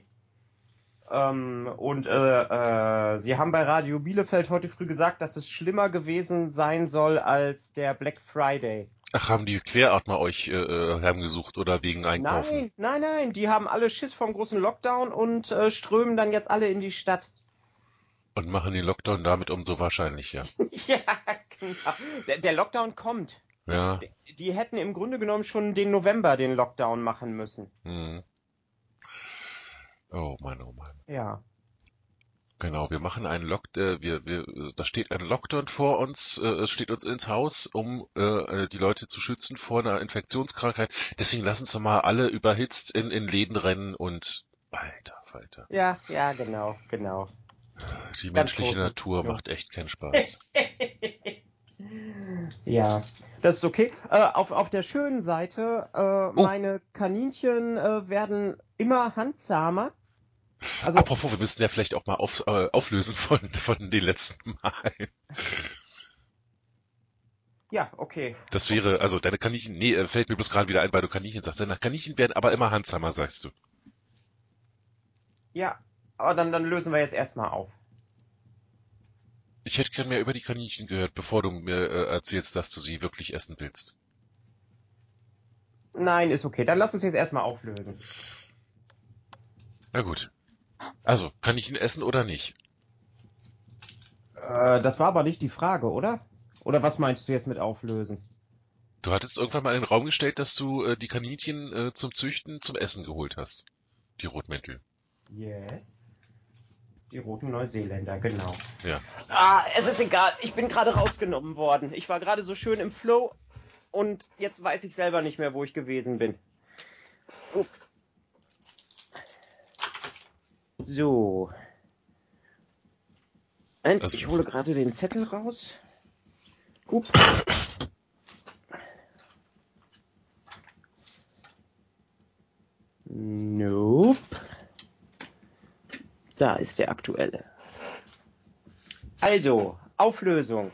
Ähm, und äh, äh, sie haben bei Radio Bielefeld heute früh gesagt, dass es schlimmer gewesen sein soll als der Black Friday. Ach, haben die Queratmer euch äh, äh, heimgesucht oder wegen Einkaufen? Nein, nein, nein, die haben alle Schiss vom großen Lockdown und äh, strömen dann jetzt alle in die Stadt. Und machen den Lockdown damit umso wahrscheinlicher. ja, genau. Der, der Lockdown kommt. Ja. Die, die hätten im Grunde genommen schon den November den Lockdown machen müssen. Hm. Oh Mann, oh Mann. Ja. Genau, wir machen einen Lock, äh, wir, wir, da steht ein Lockdown vor uns, äh, es steht uns ins Haus, um äh, die Leute zu schützen vor einer Infektionskrankheit. Deswegen lass uns doch mal alle überhitzt in, in Läden rennen und alter Falter. Ja, ja, genau, genau. Die Ganz menschliche Natur Kino. macht echt keinen Spaß. Ja, das ist okay. Äh, auf, auf der schönen Seite, äh, meine Kaninchen äh, werden immer handsamer. Also, Apropos, wir müssen ja vielleicht auch mal auf, äh, auflösen von, von den letzten Malen. ja, okay. Das wäre, also deine Kaninchen, nee, äh, fällt mir bloß gerade wieder ein, weil du Kaninchen sagst. Deine Kaninchen werden aber immer handsamer, sagst du. Ja, aber dann, dann lösen wir jetzt erstmal auf. Ich hätte gern mehr über die Kaninchen gehört, bevor du mir äh, erzählst, dass du sie wirklich essen willst. Nein, ist okay. Dann lass uns jetzt erstmal auflösen. Na gut. Also, Kaninchen essen oder nicht? Äh, das war aber nicht die Frage, oder? Oder was meinst du jetzt mit auflösen? Du hattest irgendwann mal in den Raum gestellt, dass du äh, die Kaninchen äh, zum Züchten zum Essen geholt hast. Die Rotmäntel. Yes. Die roten Neuseeländer, genau. Ja. Ah, es ist egal. Ich bin gerade rausgenommen worden. Ich war gerade so schön im Flow und jetzt weiß ich selber nicht mehr, wo ich gewesen bin. Upp. So. Und ich hole gerade den Zettel raus. Upp. Nope. Da ist der aktuelle. Also, Auflösung.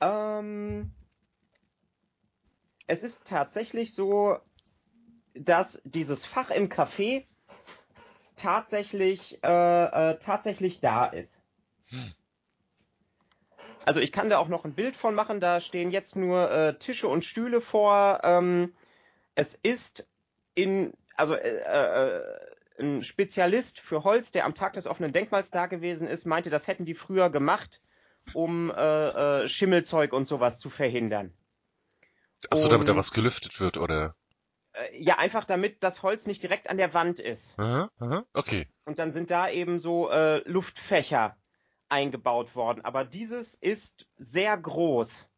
Ähm, es ist tatsächlich so, dass dieses Fach im Café tatsächlich, äh, äh, tatsächlich da ist. Also ich kann da auch noch ein Bild von machen, da stehen jetzt nur äh, Tische und Stühle vor. Ähm, es ist in, also äh, äh, ein Spezialist für Holz, der am Tag des offenen Denkmals da gewesen ist, meinte, das hätten die früher gemacht, um äh, äh, Schimmelzeug und sowas zu verhindern. Achso, damit da was gelüftet wird, oder? Äh, ja, einfach damit das Holz nicht direkt an der Wand ist. Aha, aha, okay. Und dann sind da eben so äh, Luftfächer eingebaut worden. Aber dieses ist sehr groß.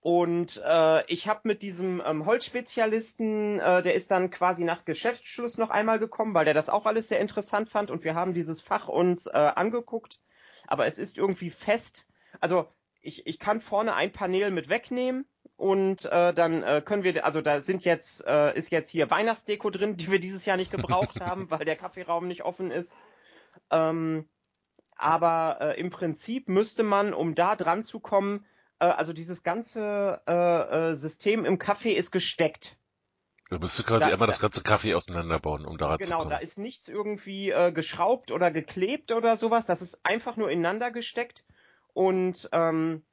Und äh, ich habe mit diesem ähm, Holzspezialisten, äh, der ist dann quasi nach Geschäftsschluss noch einmal gekommen, weil der das auch alles sehr interessant fand. Und wir haben dieses Fach uns äh, angeguckt. Aber es ist irgendwie fest. Also ich, ich kann vorne ein Panel mit wegnehmen und äh, dann äh, können wir, also da sind jetzt, äh, ist jetzt hier Weihnachtsdeko drin, die wir dieses Jahr nicht gebraucht haben, weil der Kaffeeraum nicht offen ist. Ähm, aber äh, im Prinzip müsste man, um da dran zu kommen, äh, also dieses ganze äh, äh, System im Kaffee ist gesteckt. Da du quasi Da- einmal da- das ganze Kaffee auseinanderbauen, um daran zu Genau, kommen. da ist nichts irgendwie äh, geschraubt oder geklebt oder sowas. Das ist einfach nur ineinander gesteckt. Und ähm,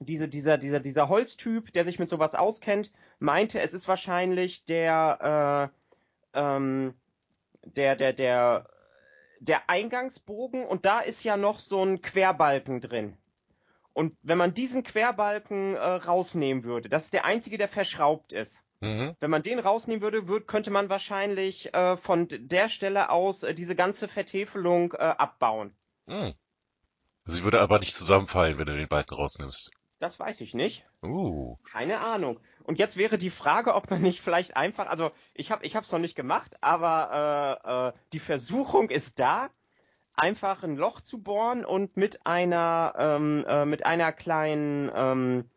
diese, dieser, dieser, dieser Holztyp, der sich mit sowas auskennt, meinte, es ist wahrscheinlich der, äh, ähm, der, der, der, der Eingangsbogen und da ist ja noch so ein Querbalken drin. Und wenn man diesen Querbalken äh, rausnehmen würde, das ist der einzige, der verschraubt ist. Mhm. Wenn man den rausnehmen würde, würd, könnte man wahrscheinlich äh, von der Stelle aus äh, diese ganze Vertäfelung äh, abbauen. Mhm. Sie würde aber nicht zusammenfallen, wenn du den Balken rausnimmst. Das weiß ich nicht. Uh. Keine Ahnung. Und jetzt wäre die Frage, ob man nicht vielleicht einfach, also ich habe ich hab's noch nicht gemacht, aber äh, äh, die Versuchung ist da. einfach ein Loch zu bohren und mit einer ähm, äh, mit einer kleinen ähm,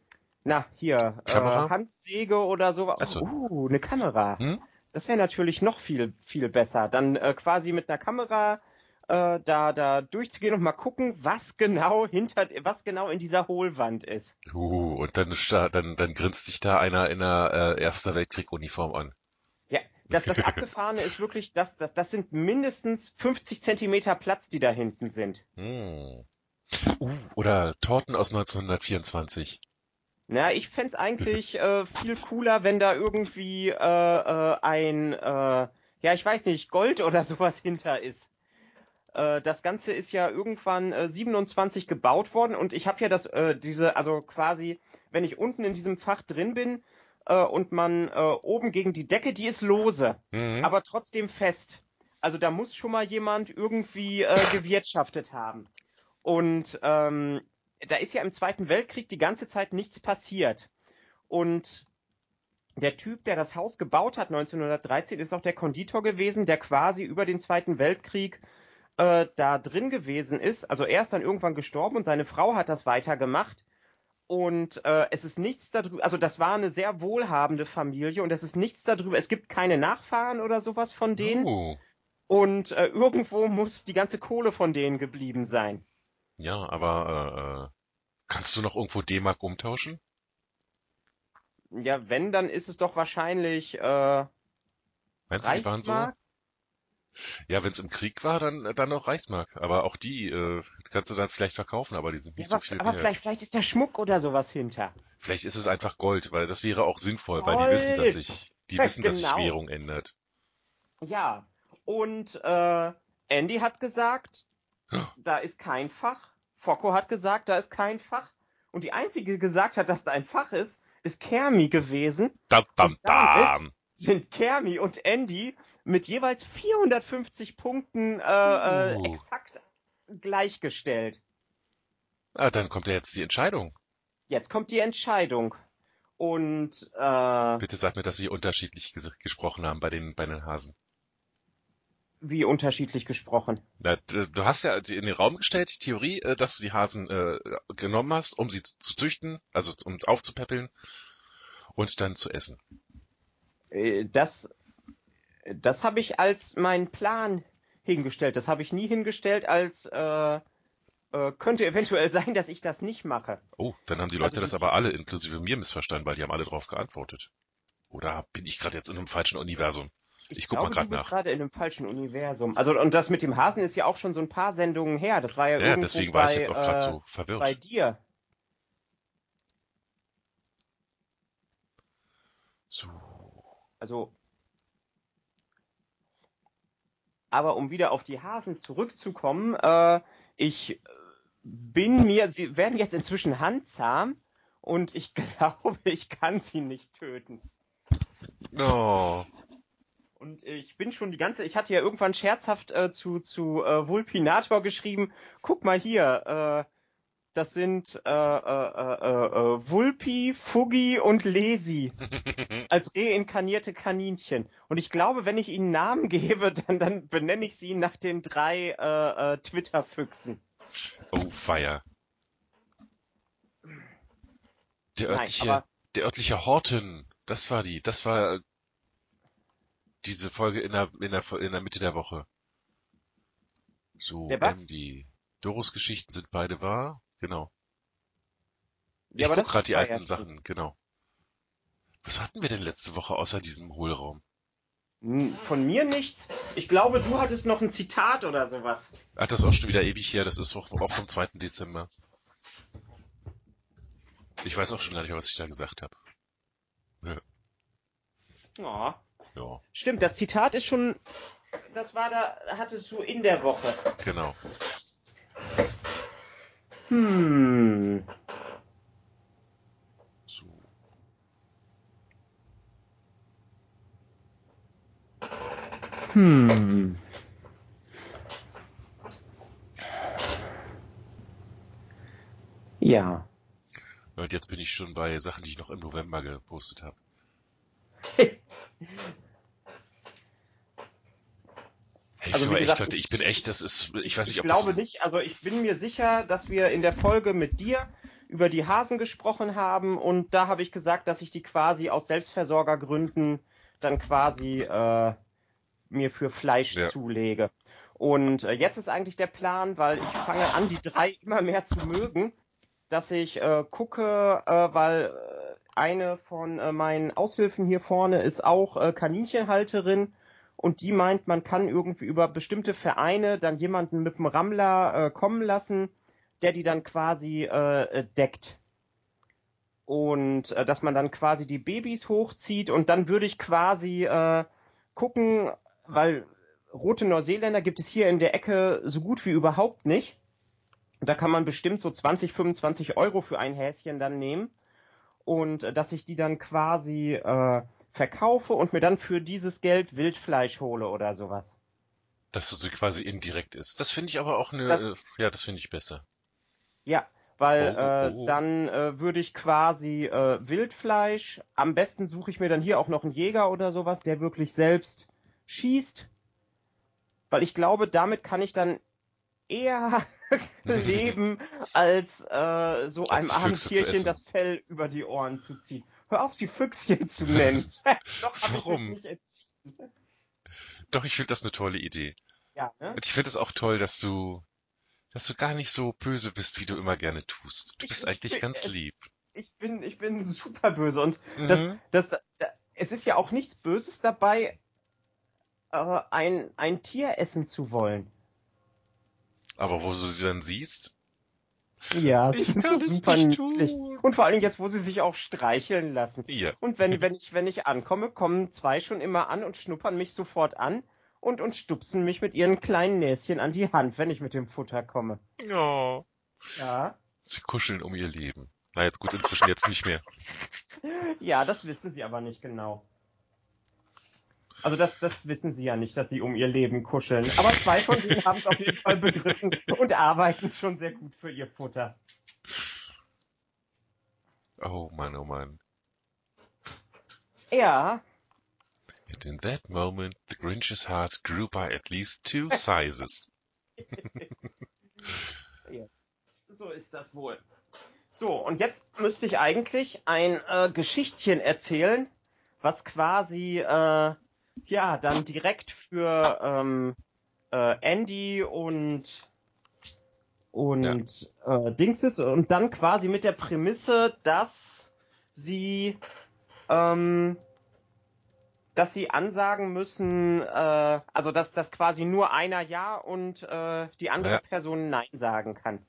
na hier äh? Handsäge oder so. Ach so. Uh, eine Kamera. Hm? Das wäre natürlich noch viel viel besser. Dann äh, quasi mit einer Kamera äh, da da durchzugehen und mal gucken, was genau hinter was genau in dieser Hohlwand ist. Uh, und dann, dann, dann grinst dich da einer in einer äh, Erster Weltkrieg-Uniform an. Ja, das, das Abgefahrene ist wirklich, das, das, das sind mindestens 50 Zentimeter Platz, die da hinten sind. Hm. Uh, oder Torten aus 1924. Na, ich fänd's eigentlich äh, viel cooler, wenn da irgendwie äh, äh, ein, äh, ja, ich weiß nicht, Gold oder sowas hinter ist. Äh, das Ganze ist ja irgendwann äh, 27 gebaut worden und ich habe ja das, äh, diese, also quasi, wenn ich unten in diesem Fach drin bin äh, und man äh, oben gegen die Decke, die ist lose, Mhm. aber trotzdem fest. Also da muss schon mal jemand irgendwie äh, gewirtschaftet haben. Und ähm, da ist ja im Zweiten Weltkrieg die ganze Zeit nichts passiert. Und der Typ, der das Haus gebaut hat 1913, ist auch der Konditor gewesen, der quasi über den Zweiten Weltkrieg äh, da drin gewesen ist. Also er ist dann irgendwann gestorben und seine Frau hat das weitergemacht. Und äh, es ist nichts darüber, also das war eine sehr wohlhabende Familie und es ist nichts darüber, es gibt keine Nachfahren oder sowas von denen. Oh. Und äh, irgendwo muss die ganze Kohle von denen geblieben sein. Ja, aber äh, kannst du noch irgendwo D-Mark umtauschen? Ja, wenn, dann ist es doch wahrscheinlich äh, Meinst du, die waren so? Ja, wenn es im Krieg war, dann dann noch Reichsmark. Aber auch die äh, kannst du dann vielleicht verkaufen, aber die sind Ja, nicht aber, so viel aber wert. vielleicht, vielleicht ist der Schmuck oder sowas hinter. Vielleicht ist es einfach Gold, weil das wäre auch sinnvoll, weil die wissen, dass Gold! sich die Ja, wissen, dass sich genau. Währung ändert. Ja. Und äh, Andy hat gesagt, da ist kein Fach. Focko hat gesagt, da ist kein Fach. Und die einzige, die gesagt hat, dass da ein Fach ist, ist Kermi gewesen. Dam, dam, dam. Sind Kermi und Andy mit jeweils 450 Punkten äh, äh, Uh. exakt gleichgestellt. Ah, dann kommt ja jetzt die Entscheidung. Jetzt kommt die Entscheidung. Und äh, Bitte sag mir, dass sie unterschiedlich ges gesprochen haben bei den bei den Hasen. wie unterschiedlich gesprochen. Na, du hast ja in den Raum gestellt, die Theorie, äh, dass du die Hasen äh, genommen hast, um sie zu züchten, also um aufzupäppeln und dann zu essen. Äh, Das, das habe ich als meinen Plan hingestellt. Das habe ich nie hingestellt als äh, äh, könnte eventuell sein, dass ich das nicht mache. Oh, dann haben die Leute Also das aber alle, inklusive mir, missverstanden, weil die haben alle drauf geantwortet. Oder bin ich gerade jetzt in einem falschen Universum? Ich guck mal glaube, du bist nach. gerade in einem falschen Universum. Also und das mit dem Hasen ist ja auch schon so ein paar Sendungen her. Das war ja, Ja, irgendwo deswegen bei, war ich jetzt auch gerade äh, so verwirrt. bei dir. So. Also aber um wieder auf die Hasen zurückzukommen, äh, ich bin mir, sie werden jetzt inzwischen handzahm und ich glaube, ich kann sie nicht töten. Oh. Und ich bin schon die ganze, ich hatte ja irgendwann scherzhaft äh, zu, zu äh, Vulpinator geschrieben, guck mal hier, äh, das sind äh, äh, äh, äh, Vulpi, Fuggi und Lesi als reinkarnierte Kaninchen. Und ich glaube, wenn ich ihnen Namen gebe, dann, dann benenne ich sie nach den drei äh, äh, Twitter-Füchsen. Oh, Feier. Der Nein, örtliche, aber- der örtliche Horten, das war die, das war diese Folge in der, in der, in der Mitte der Woche. So, Der was? die Doros Geschichten sind beide wahr, genau. Ich Ja, aber guck gerade die alten schon- Sachen, genau. Was hatten wir denn letzte Woche außer diesem Hohlraum? Hm, Von mir nichts. Ich glaube, du hattest noch ein Zitat oder sowas. Ach, das ist auch schon wieder ewig her, das ist auch, auch vom 2. Dezember. Ich weiß auch schon gar nicht mehr, was ich da gesagt habe. Ja. Ja, Stimmt, das Zitat ist schon, das war da, hattest du in der Woche. genau. Hm. So. Hm. Ja. Und jetzt bin ich schon bei Sachen, die ich noch im November gepostet habe. Hey, Ich, Also, wie also, gesagt, echt, Leute, ich bin echt, das ist, ich weiß nicht, ich ob glaube das, nicht, also ich bin mir sicher, dass wir in der Folge mit dir über die Hasen gesprochen haben und da habe ich gesagt, dass ich die quasi aus Selbstversorgergründen dann quasi äh, mir für Fleisch Ja. zulege. Und äh, jetzt ist eigentlich der Plan, weil ich fange an, die drei immer mehr zu mögen, dass ich äh, gucke, äh, weil äh, eine von äh, meinen Aushilfen hier vorne ist auch äh, Kaninchenhalterin und die meint, man kann irgendwie über bestimmte Vereine dann jemanden mit dem Rammler äh, kommen lassen, der die dann quasi äh, deckt. Und äh, dass man dann quasi die Babys hochzieht und dann würde ich quasi äh, gucken, weil rote Neuseeländer gibt es hier in der Ecke so gut wie überhaupt nicht. Da kann man bestimmt so 20, 25 Euro für ein Häschen dann nehmen. Und äh, dass ich die dann quasi äh, verkaufe und mir dann für dieses Geld Wildfleisch hole oder sowas. dass es so quasi indirekt ist. Das finde ich aber auch eine, Das- äh, ja, das finde ich besser. Ja, weil Oh, oh, oh. Äh, dann äh, würde ich quasi äh, Wildfleisch, am besten suche ich mir dann hier auch noch einen Jäger oder sowas, der wirklich selbst schießt. Weil ich glaube, damit kann ich dann eher leben, als äh, so einem armen Tierchen das Fell über die Ohren zu ziehen. Hör auf, sie Füchschen zu nennen. Doch, ich Warum? Doch, ich finde das eine tolle Idee. Ja, ne? Und ich finde es auch toll, dass du, dass du gar nicht so böse bist, wie du immer gerne tust. Du Ich- bist ich eigentlich bin- ganz es- lieb. Ich bin, ich bin super böse und Das, Mhm. das, das, da- es ist ja auch nichts Böses dabei, äh, ein, ein Tier essen zu wollen. Aber wo du sie dann siehst, Ja, sie sind so super niedlich. Und vor allen Dingen jetzt, wo sie sich auch streicheln lassen. ja, Und wenn, wenn ich, wenn ich ankomme, kommen zwei schon immer an und schnuppern mich sofort an und, und stupsen mich mit ihren kleinen Näschen an die Hand, wenn ich mit dem Futter komme. ja, Ja. sie kuscheln um ihr Leben. Na jetzt gut, inzwischen jetzt nicht mehr. Ja, das wissen sie aber nicht genau. Also das, das wissen sie ja nicht, dass sie um ihr Leben kuscheln. Aber zwei von denen haben es auf jeden Fall begriffen und arbeiten schon sehr gut für ihr Futter. Oh Mann, oh Mann. Ja, And in that moment, the Grinch's heart grew by at least two sizes. so ist das wohl. So, und jetzt müsste ich eigentlich ein äh, Geschichtchen erzählen, was quasi äh, ja dann direkt für ähm, äh, Andy und und äh, Dings ist und dann quasi mit der Prämisse, dass sie ähm, dass sie ansagen müssen, äh, also dass, dass quasi nur einer Ja und äh, die andere Ja. Person Nein sagen kann.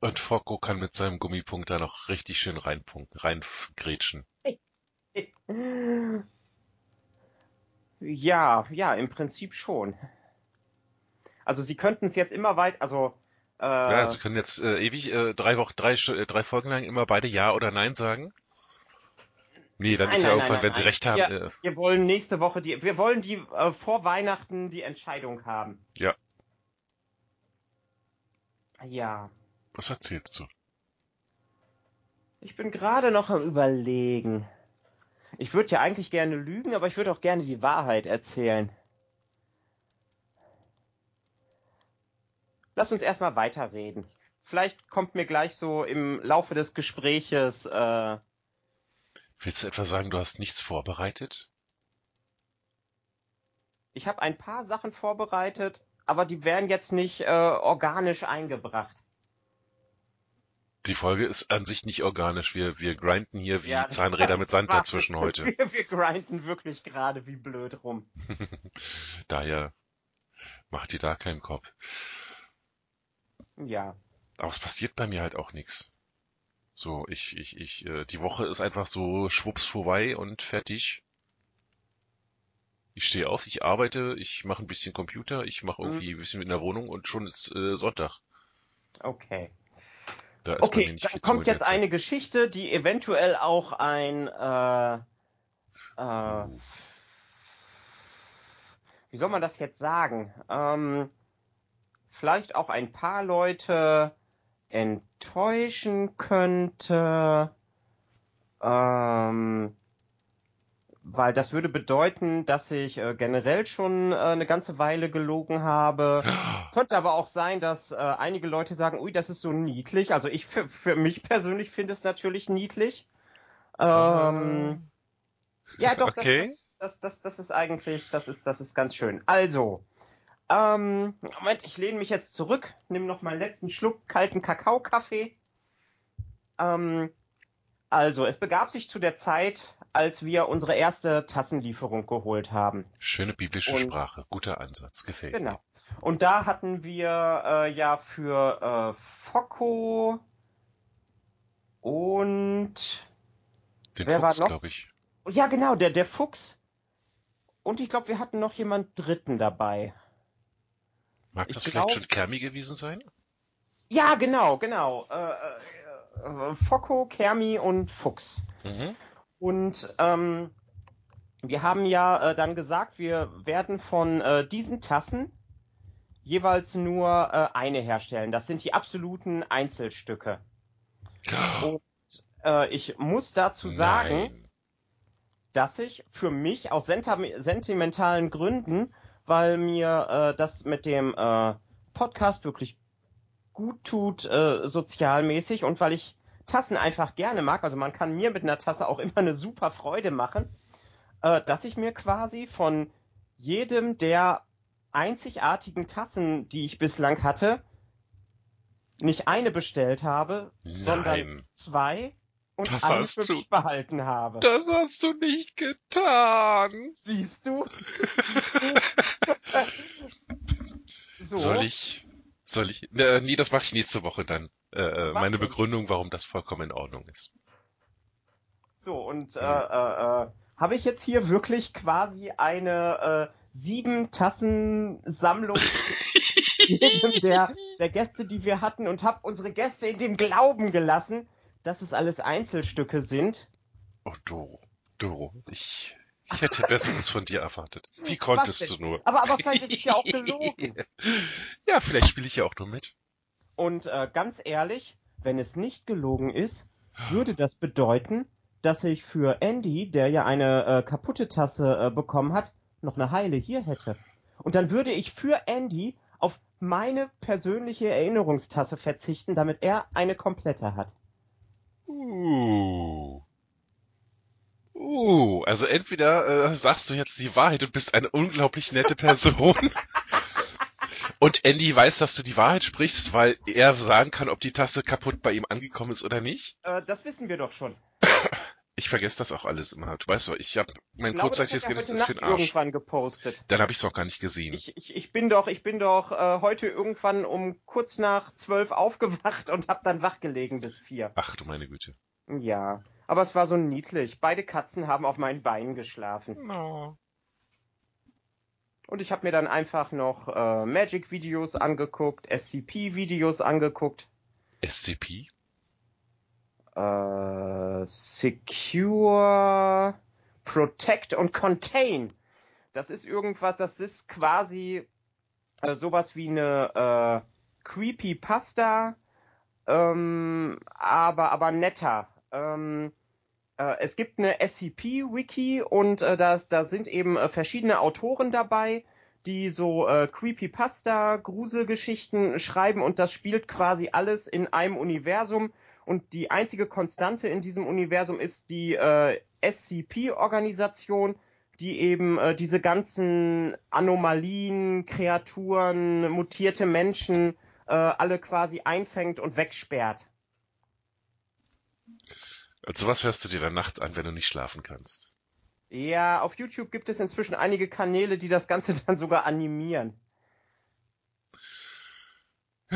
Und Focko kann mit seinem Gummipunkt da noch richtig schön reinpunken, reingrätschen. Ja, ja, im Prinzip schon. Also sie könnten es jetzt immer weit, also äh, Ja, sie können jetzt äh, ewig äh, drei Wochen, drei, äh, drei Folgen lang immer beide Ja oder Nein sagen. Nee, dann Nein, ist ja nein, irgendwann, wenn nein, sie recht haben. Ja. Äh, wir wollen nächste Woche die, wir wollen die äh, vor Weihnachten die Entscheidung haben. Ja. Ja, was erzählst du? ich bin gerade noch am überlegen. Ich würde ja eigentlich gerne lügen, aber ich würde auch gerne die Wahrheit erzählen. Lass uns erstmal weiterreden. Vielleicht kommt mir gleich so im Laufe des Gespräches äh, Willst du etwa sagen, du hast nichts vorbereitet? Ich habe ein paar Sachen vorbereitet, aber die werden jetzt nicht äh, organisch eingebracht. Die Folge ist an sich nicht organisch. Wir, wir grinden hier wie Ja, Zahnräder mit Sand dazwischen heute. Wir, wir grinden wirklich gerade wie blöd rum. Daher macht ihr da keinen Kopf. Ja. Aber es passiert bei mir halt auch nichts. So, ich, ich, ich, äh, die Woche ist einfach so schwupps vorbei und fertig. Ich stehe auf, ich arbeite, ich mache ein bisschen Computer, ich mache irgendwie ein bisschen in der Wohnung und schon ist äh, Sonntag. Okay. Da Okay, dann kommt jetzt eine Geschichte, die eventuell auch ein äh, äh, wie soll man das jetzt sagen? Ähm, vielleicht auch ein paar Leute enttäuschen könnte, ähm, weil das würde bedeuten, dass ich äh, generell schon äh, eine ganze Weile gelogen habe. Könnte aber auch sein, dass äh, einige Leute sagen, ui, das ist so niedlich. Also ich für, für mich persönlich finde es natürlich niedlich. Ähm, ja, doch, Okay. das, das, das, das ist eigentlich, das ist, das ist ganz schön. Also, ähm, Moment, ich lehne mich jetzt zurück, nimm noch mal einen letzten Schluck kalten Kakaokaffee. Ähm, also, es begab sich zu der Zeit, als wir unsere erste Tassenlieferung geholt haben. Schöne biblische Und- Sprache. Guter Ansatz. Gefällt mir. Genau. Und da hatten wir äh, ja für äh, Focco und Den Wer war Fuchs, noch? glaube ich. ja genau, der der Fuchs und ich glaube, wir hatten noch jemand dritten dabei. Mag Ich das glaub- vielleicht schon Kermi gewesen sein? Ja, genau, genau. Äh, äh, Focco, Kermi und Fuchs. Mhm. Und ähm, wir haben ja äh, dann gesagt, wir werden von äh, diesen Tassen jeweils nur äh, eine herstellen. Das sind die absoluten Einzelstücke. Und äh, ich muss dazu sagen, Nein. dass ich für mich aus sentimentalen Gründen, weil mir äh, das mit dem äh, Podcast wirklich gut tut, äh, sozialmäßig und weil ich Tassen einfach gerne mag, also man kann mir mit einer Tasse auch immer eine super Freude machen, äh, dass ich mir quasi von jedem der einzigartigen Tassen, die ich bislang hatte, nicht eine bestellt habe, sondern Nein. zwei und Das hast für mich behalten habe. Das hast du nicht getan. Siehst du? so. Soll ich? Soll ich? Äh, nee, das mache ich nächste Woche dann. Äh, äh, meine denn? Begründung, warum das vollkommen in Ordnung ist. So, und Mhm. äh, äh, habe ich jetzt hier wirklich quasi eine äh, sieben Tassen Sammlung der, der Gäste, die wir hatten und habe unsere Gäste in dem Glauben gelassen, dass es alles Einzelstücke sind. Oh, Doro. Doro, ich, ich hätte Besseres von dir erwartet. Wie konntest du nur? Aber, aber vielleicht ist es ja auch gelogen. Ja, vielleicht spiele ich ja auch nur mit. Und äh, ganz ehrlich, wenn es nicht gelogen ist, würde das bedeuten, dass ich für Andy, der ja eine äh, kaputte Tasse äh, bekommen hat, noch eine heile hier hätte. Und dann würde ich für Andy auf meine persönliche Erinnerungstasse verzichten, damit er eine komplette hat. Uh. Uh, also entweder äh, sagst du jetzt die Wahrheit und bist eine unglaublich nette Person. und Andy weiß, dass du die Wahrheit sprichst, weil er sagen kann, ob die Tasse kaputt bei ihm angekommen ist oder nicht. Äh, das wissen wir doch schon. Ich vergesse das auch alles immer. Du weißt doch, ich habe mein Ich kurzzeitiges Gedächtnis für den Arsch. irgendwann gepostet. Dann habe ich es noch gar nicht gesehen. Ich, ich, ich bin doch, ich bin doch äh, heute irgendwann um kurz nach zwölf aufgewacht und hab dann wachgelegen bis vier. Ach du meine Güte. Ja, aber es war so niedlich. Beide Katzen haben auf meinen Beinen geschlafen. No. Und ich habe mir dann einfach noch äh, Magic-Videos angeguckt, SCP-Videos angeguckt. SCP? Äh, Secure, Protect und Contain. Das ist irgendwas, das ist quasi äh, sowas wie eine äh, Creepypasta, ähm, aber, aber netter. Ähm, äh, es gibt eine SCP-Wiki und äh, da, da sind eben äh, verschiedene Autoren dabei, die so äh, Creepypasta, Gruselgeschichten schreiben und das spielt quasi alles in einem Universum und die einzige Konstante in diesem Universum ist die äh, SCP-Organisation, die eben äh, diese ganzen Anomalien, Kreaturen, mutierte Menschen äh, alle quasi einfängt und wegsperrt. Also was hörst du dir dann nachts an, wenn du nicht schlafen kannst? Ja, auf YouTube gibt es inzwischen einige Kanäle, die das Ganze dann sogar animieren.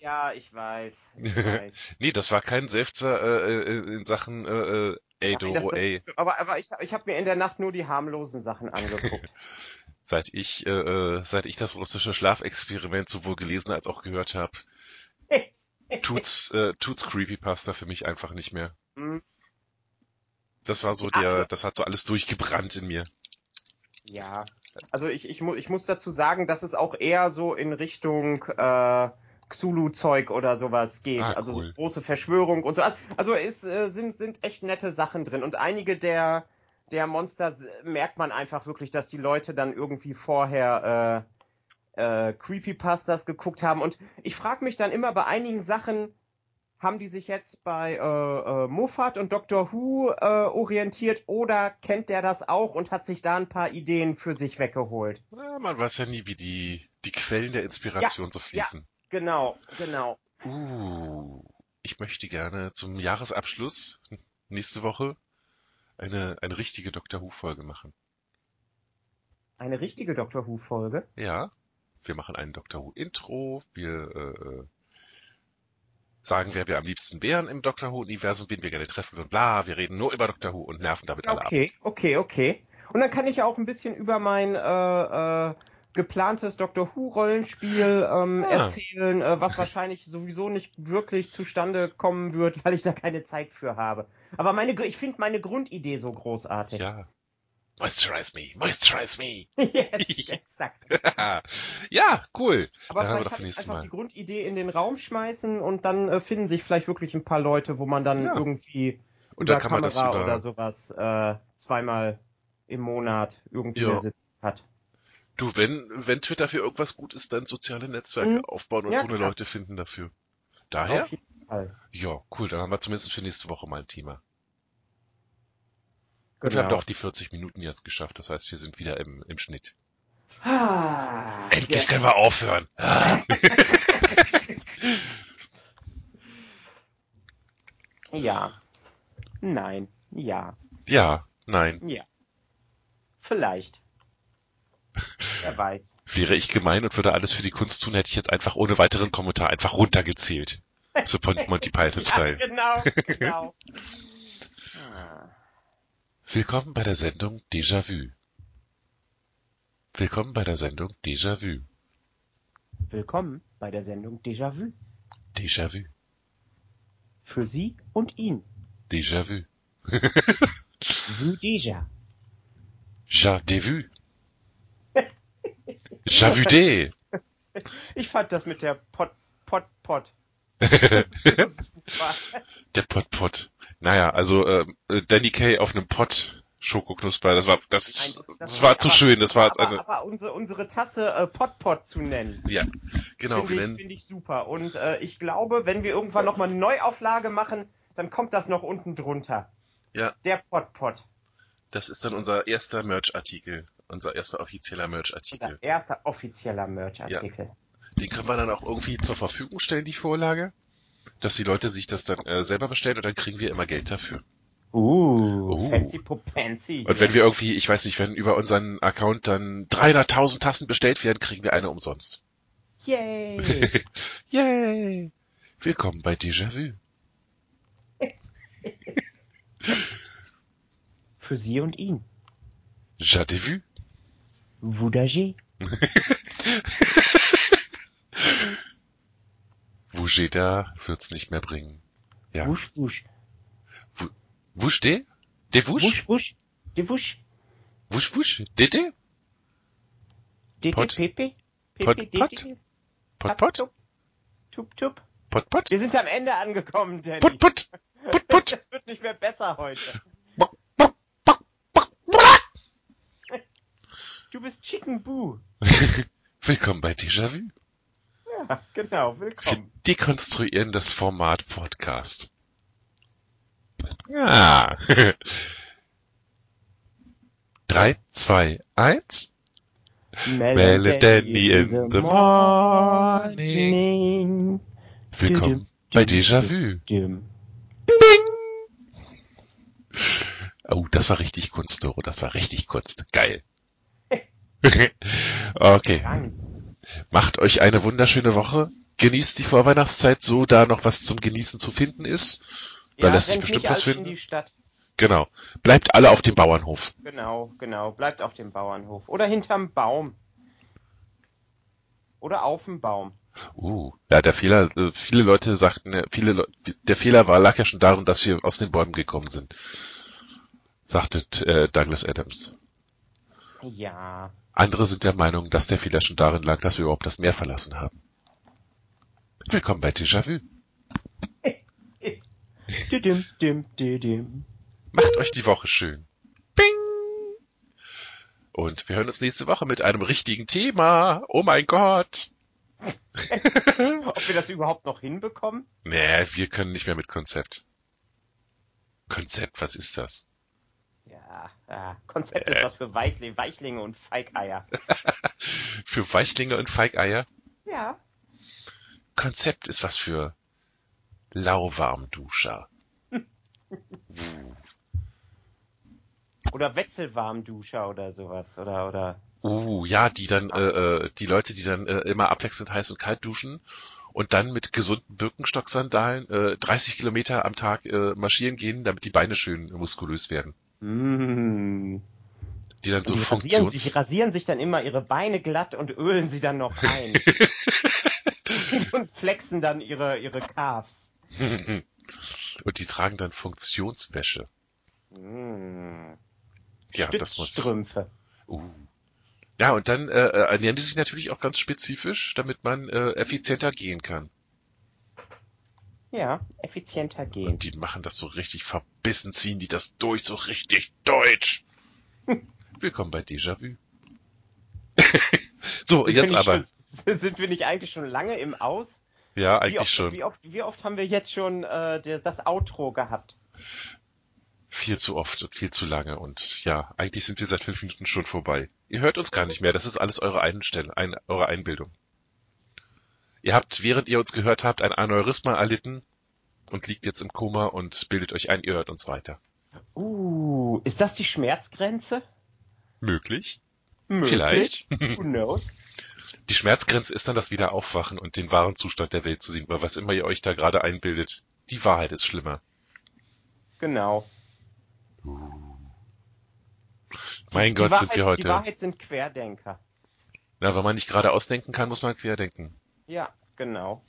Ja, ich weiß. Ich weiß. nee, das war kein Seufzer äh, äh, in Sachen äh, äh, ey Nein, Doro, ey. ist, aber aber ich, ich habe mir in der Nacht nur die harmlosen Sachen angeguckt. Seit ich, äh, äh, seit ich das russische Schlafexperiment sowohl gelesen als auch gehört habe, tut's, äh, tut's Creepypasta für mich einfach nicht mehr. Hm, Das war so der, das- das hat so alles durchgebrannt in mir. ja, also ich, ich, mu ich muss dazu sagen, dass es auch eher so in Richtung äh, Xulu-Zeug oder sowas geht. Ah, also so cool. große Verschwörung und so. Also, also es äh, sind, sind echt nette Sachen drin. Und einige der, der Monster merkt man einfach wirklich, dass die Leute dann irgendwie vorher äh, äh, Creepypastas geguckt haben. Und ich frage mich dann immer bei einigen Sachen, haben die sich jetzt bei äh, äh, Moffat und Doctor Who äh, orientiert oder kennt der das auch und hat sich da ein paar Ideen für sich weggeholt? Na, man weiß ja nie, wie die, die Quellen der Inspiration so fließen. Genau, genau. Uh, ich möchte gerne zum Jahresabschluss nächste Woche eine, eine richtige Doctor Who-Folge machen. Eine richtige Doctor Who-Folge. Ja, wir machen ein Doctor Who-Intro, wir äh, äh, sagen, wer wir am liebsten wären im Doctor Who-Universum, wen wir gerne treffen und bla, wir reden nur über Doctor Who und nerven damit alle ab. Okay, okay, okay. Und dann kann ich ja auch ein bisschen über mein äh, äh, geplantes Doctor Who Rollenspiel ähm, Ah. erzählen, äh, was wahrscheinlich sowieso nicht wirklich zustande kommen wird, weil ich da keine Zeit für habe. Aber meine, ich finde meine Grundidee so großartig. Ja. Moisturize me, moisturize me. yes, exakt. ja, cool. Aber Dann vielleicht kann ich einfach Mal. die Grundidee in den Raum schmeißen und dann äh, finden sich vielleicht wirklich ein paar Leute, wo man dann Ja. irgendwie Und über Kamera über, oder sowas äh, zweimal im Monat irgendwie Ja. da sitzen hat. du, wenn, wenn Twitter für irgendwas gut ist, dann soziale Netzwerke Mhm. aufbauen und Ja, so eine klar. Leute finden dafür. Daher? Auf jeden Fall. Ja, cool, dann haben wir zumindest für nächste Woche mal ein Thema. Und Genau. wir haben doch die 40 Minuten jetzt geschafft, das heißt, wir sind wieder im, im Schnitt. Ah, Endlich können wir aufhören. Ah. Ja. Nein. Ja. Ja, nein. Ja. Vielleicht. Wer weiß. Wäre ich gemein und würde alles für die Kunst tun, hätte ich jetzt einfach ohne weiteren Kommentar einfach runtergezählt. Zu Monty Python Ja, Style. genau, genau. Willkommen bei der Sendung Déjà-vu. Willkommen bei der Sendung Déjà-vu. Willkommen bei der Sendung Déjà-vu. Déjà-vu. Für Sie und ihn. Déjà-vu. Vu déjà. Ja, vu. Ja, vu des. Ich fand das mit der Pot, Pot, Pot. Super. Der Pot-Pot. Naja, also äh, Danny Kay auf einem Pott Schokoknusper, das war das, Nein, das war zu aber- schön, das war aber, eine aber unsere, unsere Tasse äh, Pot, Pot zu nennen. ja, genau, Finde ich, finde ich super. Und äh, ich glaube, wenn wir irgendwann nochmal eine Neuauflage machen, dann kommt das noch unten drunter. Ja. Der Pot-Pot. das ist dann unser erster Merch-Artikel, unser erster offizieller Unser Merch-Artikel. erster offizieller Merch-Artikel. Den können wir dann auch irgendwie zur Verfügung stellen, die Vorlage, dass die Leute sich das dann äh, selber bestellen und dann kriegen wir immer Geld dafür. Uh, Uh. fancy popancy. Und wenn wir irgendwie, ich weiß nicht, wenn über unseren Account dann 300.000 Tassen bestellt werden, kriegen wir eine umsonst. Yay! Yay! Willkommen bei Déjà-vu. Für Sie und ihn. Ja, des vu. Voudagé. Wouché da wird's nicht mehr bringen. Ja. Wusch, wusch. Wouche de? De wouche? Wusch, wusch. De wusch. Wouche wouche? De de? Dede, Pot. pepe. Pot, Pepe, pot. dede. Pot, pot? tup. Tup. Pot, pot? Wir sind am Ende angekommen, Danny. Put, put. Put, put. Das wird nicht mehr besser heute. Du bist Chicken Boo. Willkommen bei Déjà-vu. Ja, genau. Wir Willkommen. dekonstruieren das Format Podcast. Ja. Drei, zwei, eins. Melody in the morning. Willkommen bei Déjà-vu. Dim. Oh, das war richtig Kunst, Doro. Das war richtig Kunst. Geil. okay. Macht euch eine wunderschöne Woche. Genießt die Vorweihnachtszeit, so da noch was zum Genießen zu finden ist. Da Ja, lässt sich bestimmt was finden. Genau. Bleibt alle auf dem Bauernhof. Genau, genau. Bleibt auf dem Bauernhof. Oder hinterm Baum. Oder auf dem Baum. Uh, ja, der Fehler, äh, viele Leute sagten, äh, viele Leu der Fehler war, lag ja schon darin, dass wir aus den Bäumen gekommen sind. Sagte äh, Douglas Adams. Ja. Andere sind der Meinung, dass der Fehler schon darin lag, dass wir überhaupt das Meer verlassen haben. Willkommen bei Déjà-vu. Didim, dim, didim. Macht euch die Woche schön. Bing! Und wir hören uns nächste Woche mit einem richtigen Thema. Oh mein Gott. Ob wir das überhaupt noch hinbekommen? Nee, wir können nicht mehr mit Konzept. Konzept, was ist das? Ja, ja Konzept ist Äh. was für Weichling, Weichlinge und Feigeier. Für Weichlinge und Feigeier? Ja. Konzept ist was für Lauwarmduscher. Oder Wechselwarmduscher oder sowas. Oder, oder. Uh, ja, die dann, äh, äh, die Leute, die dann äh, immer abwechselnd heiß und kalt duschen und dann mit gesunden Birkenstock-Sandalen äh, 30 Kilometer am Tag äh, marschieren gehen, damit die Beine schön muskulös werden. Mm. Die dann so die rasieren sich, rasieren sich dann immer ihre Beine glatt und ölen sie dann noch ein. und flexen dann ihre, ihre Calves. und die tragen dann Funktionswäsche. Mm. Ja, das muss... Stützstrümpfe. Uh. Ja, und dann äh, äh, ernähren die sich natürlich auch ganz spezifisch, damit man äh, effizienter gehen kann. Ja, effizienter gehen. Und die machen das so richtig verbissen, ziehen die das durch, so richtig deutsch. Willkommen bei Déjà-vu. so, Sind jetzt aber. Schon, sind wir nicht eigentlich schon lange im Aus? Ja, Wie eigentlich oft, schon. Wie oft, wie oft haben wir jetzt schon äh, das Outro gehabt? Viel zu oft und viel zu lange. Und ja, eigentlich sind wir seit fünf Minuten schon vorbei. Ihr hört uns gar nicht mehr. Das ist alles eure Einstellung, ein, eure Einbildung. Ihr habt, während ihr uns gehört habt, ein Aneurysma erlitten und liegt jetzt im Koma und bildet euch ein, ihr hört uns weiter. Uh, ist das die Schmerzgrenze? Möglich? Möglich. Vielleicht. Who knows? Die Schmerzgrenze ist dann das Wiederaufwachen und den wahren Zustand der Welt zu sehen, weil was immer ihr euch da gerade einbildet, die Wahrheit ist schlimmer. Genau. Mein Die Gott, Wahrheit, sind wir Die heute. Wahrheit sind Querdenker. Na, wenn man nicht gerade ausdenken kann, muss man querdenken. Ja, genau.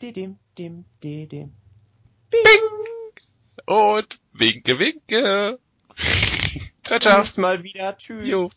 Didim, dim, didim. Und winke, winke. ciao, Ciao. ciao. Bis mal wieder. Tschüss. Jo.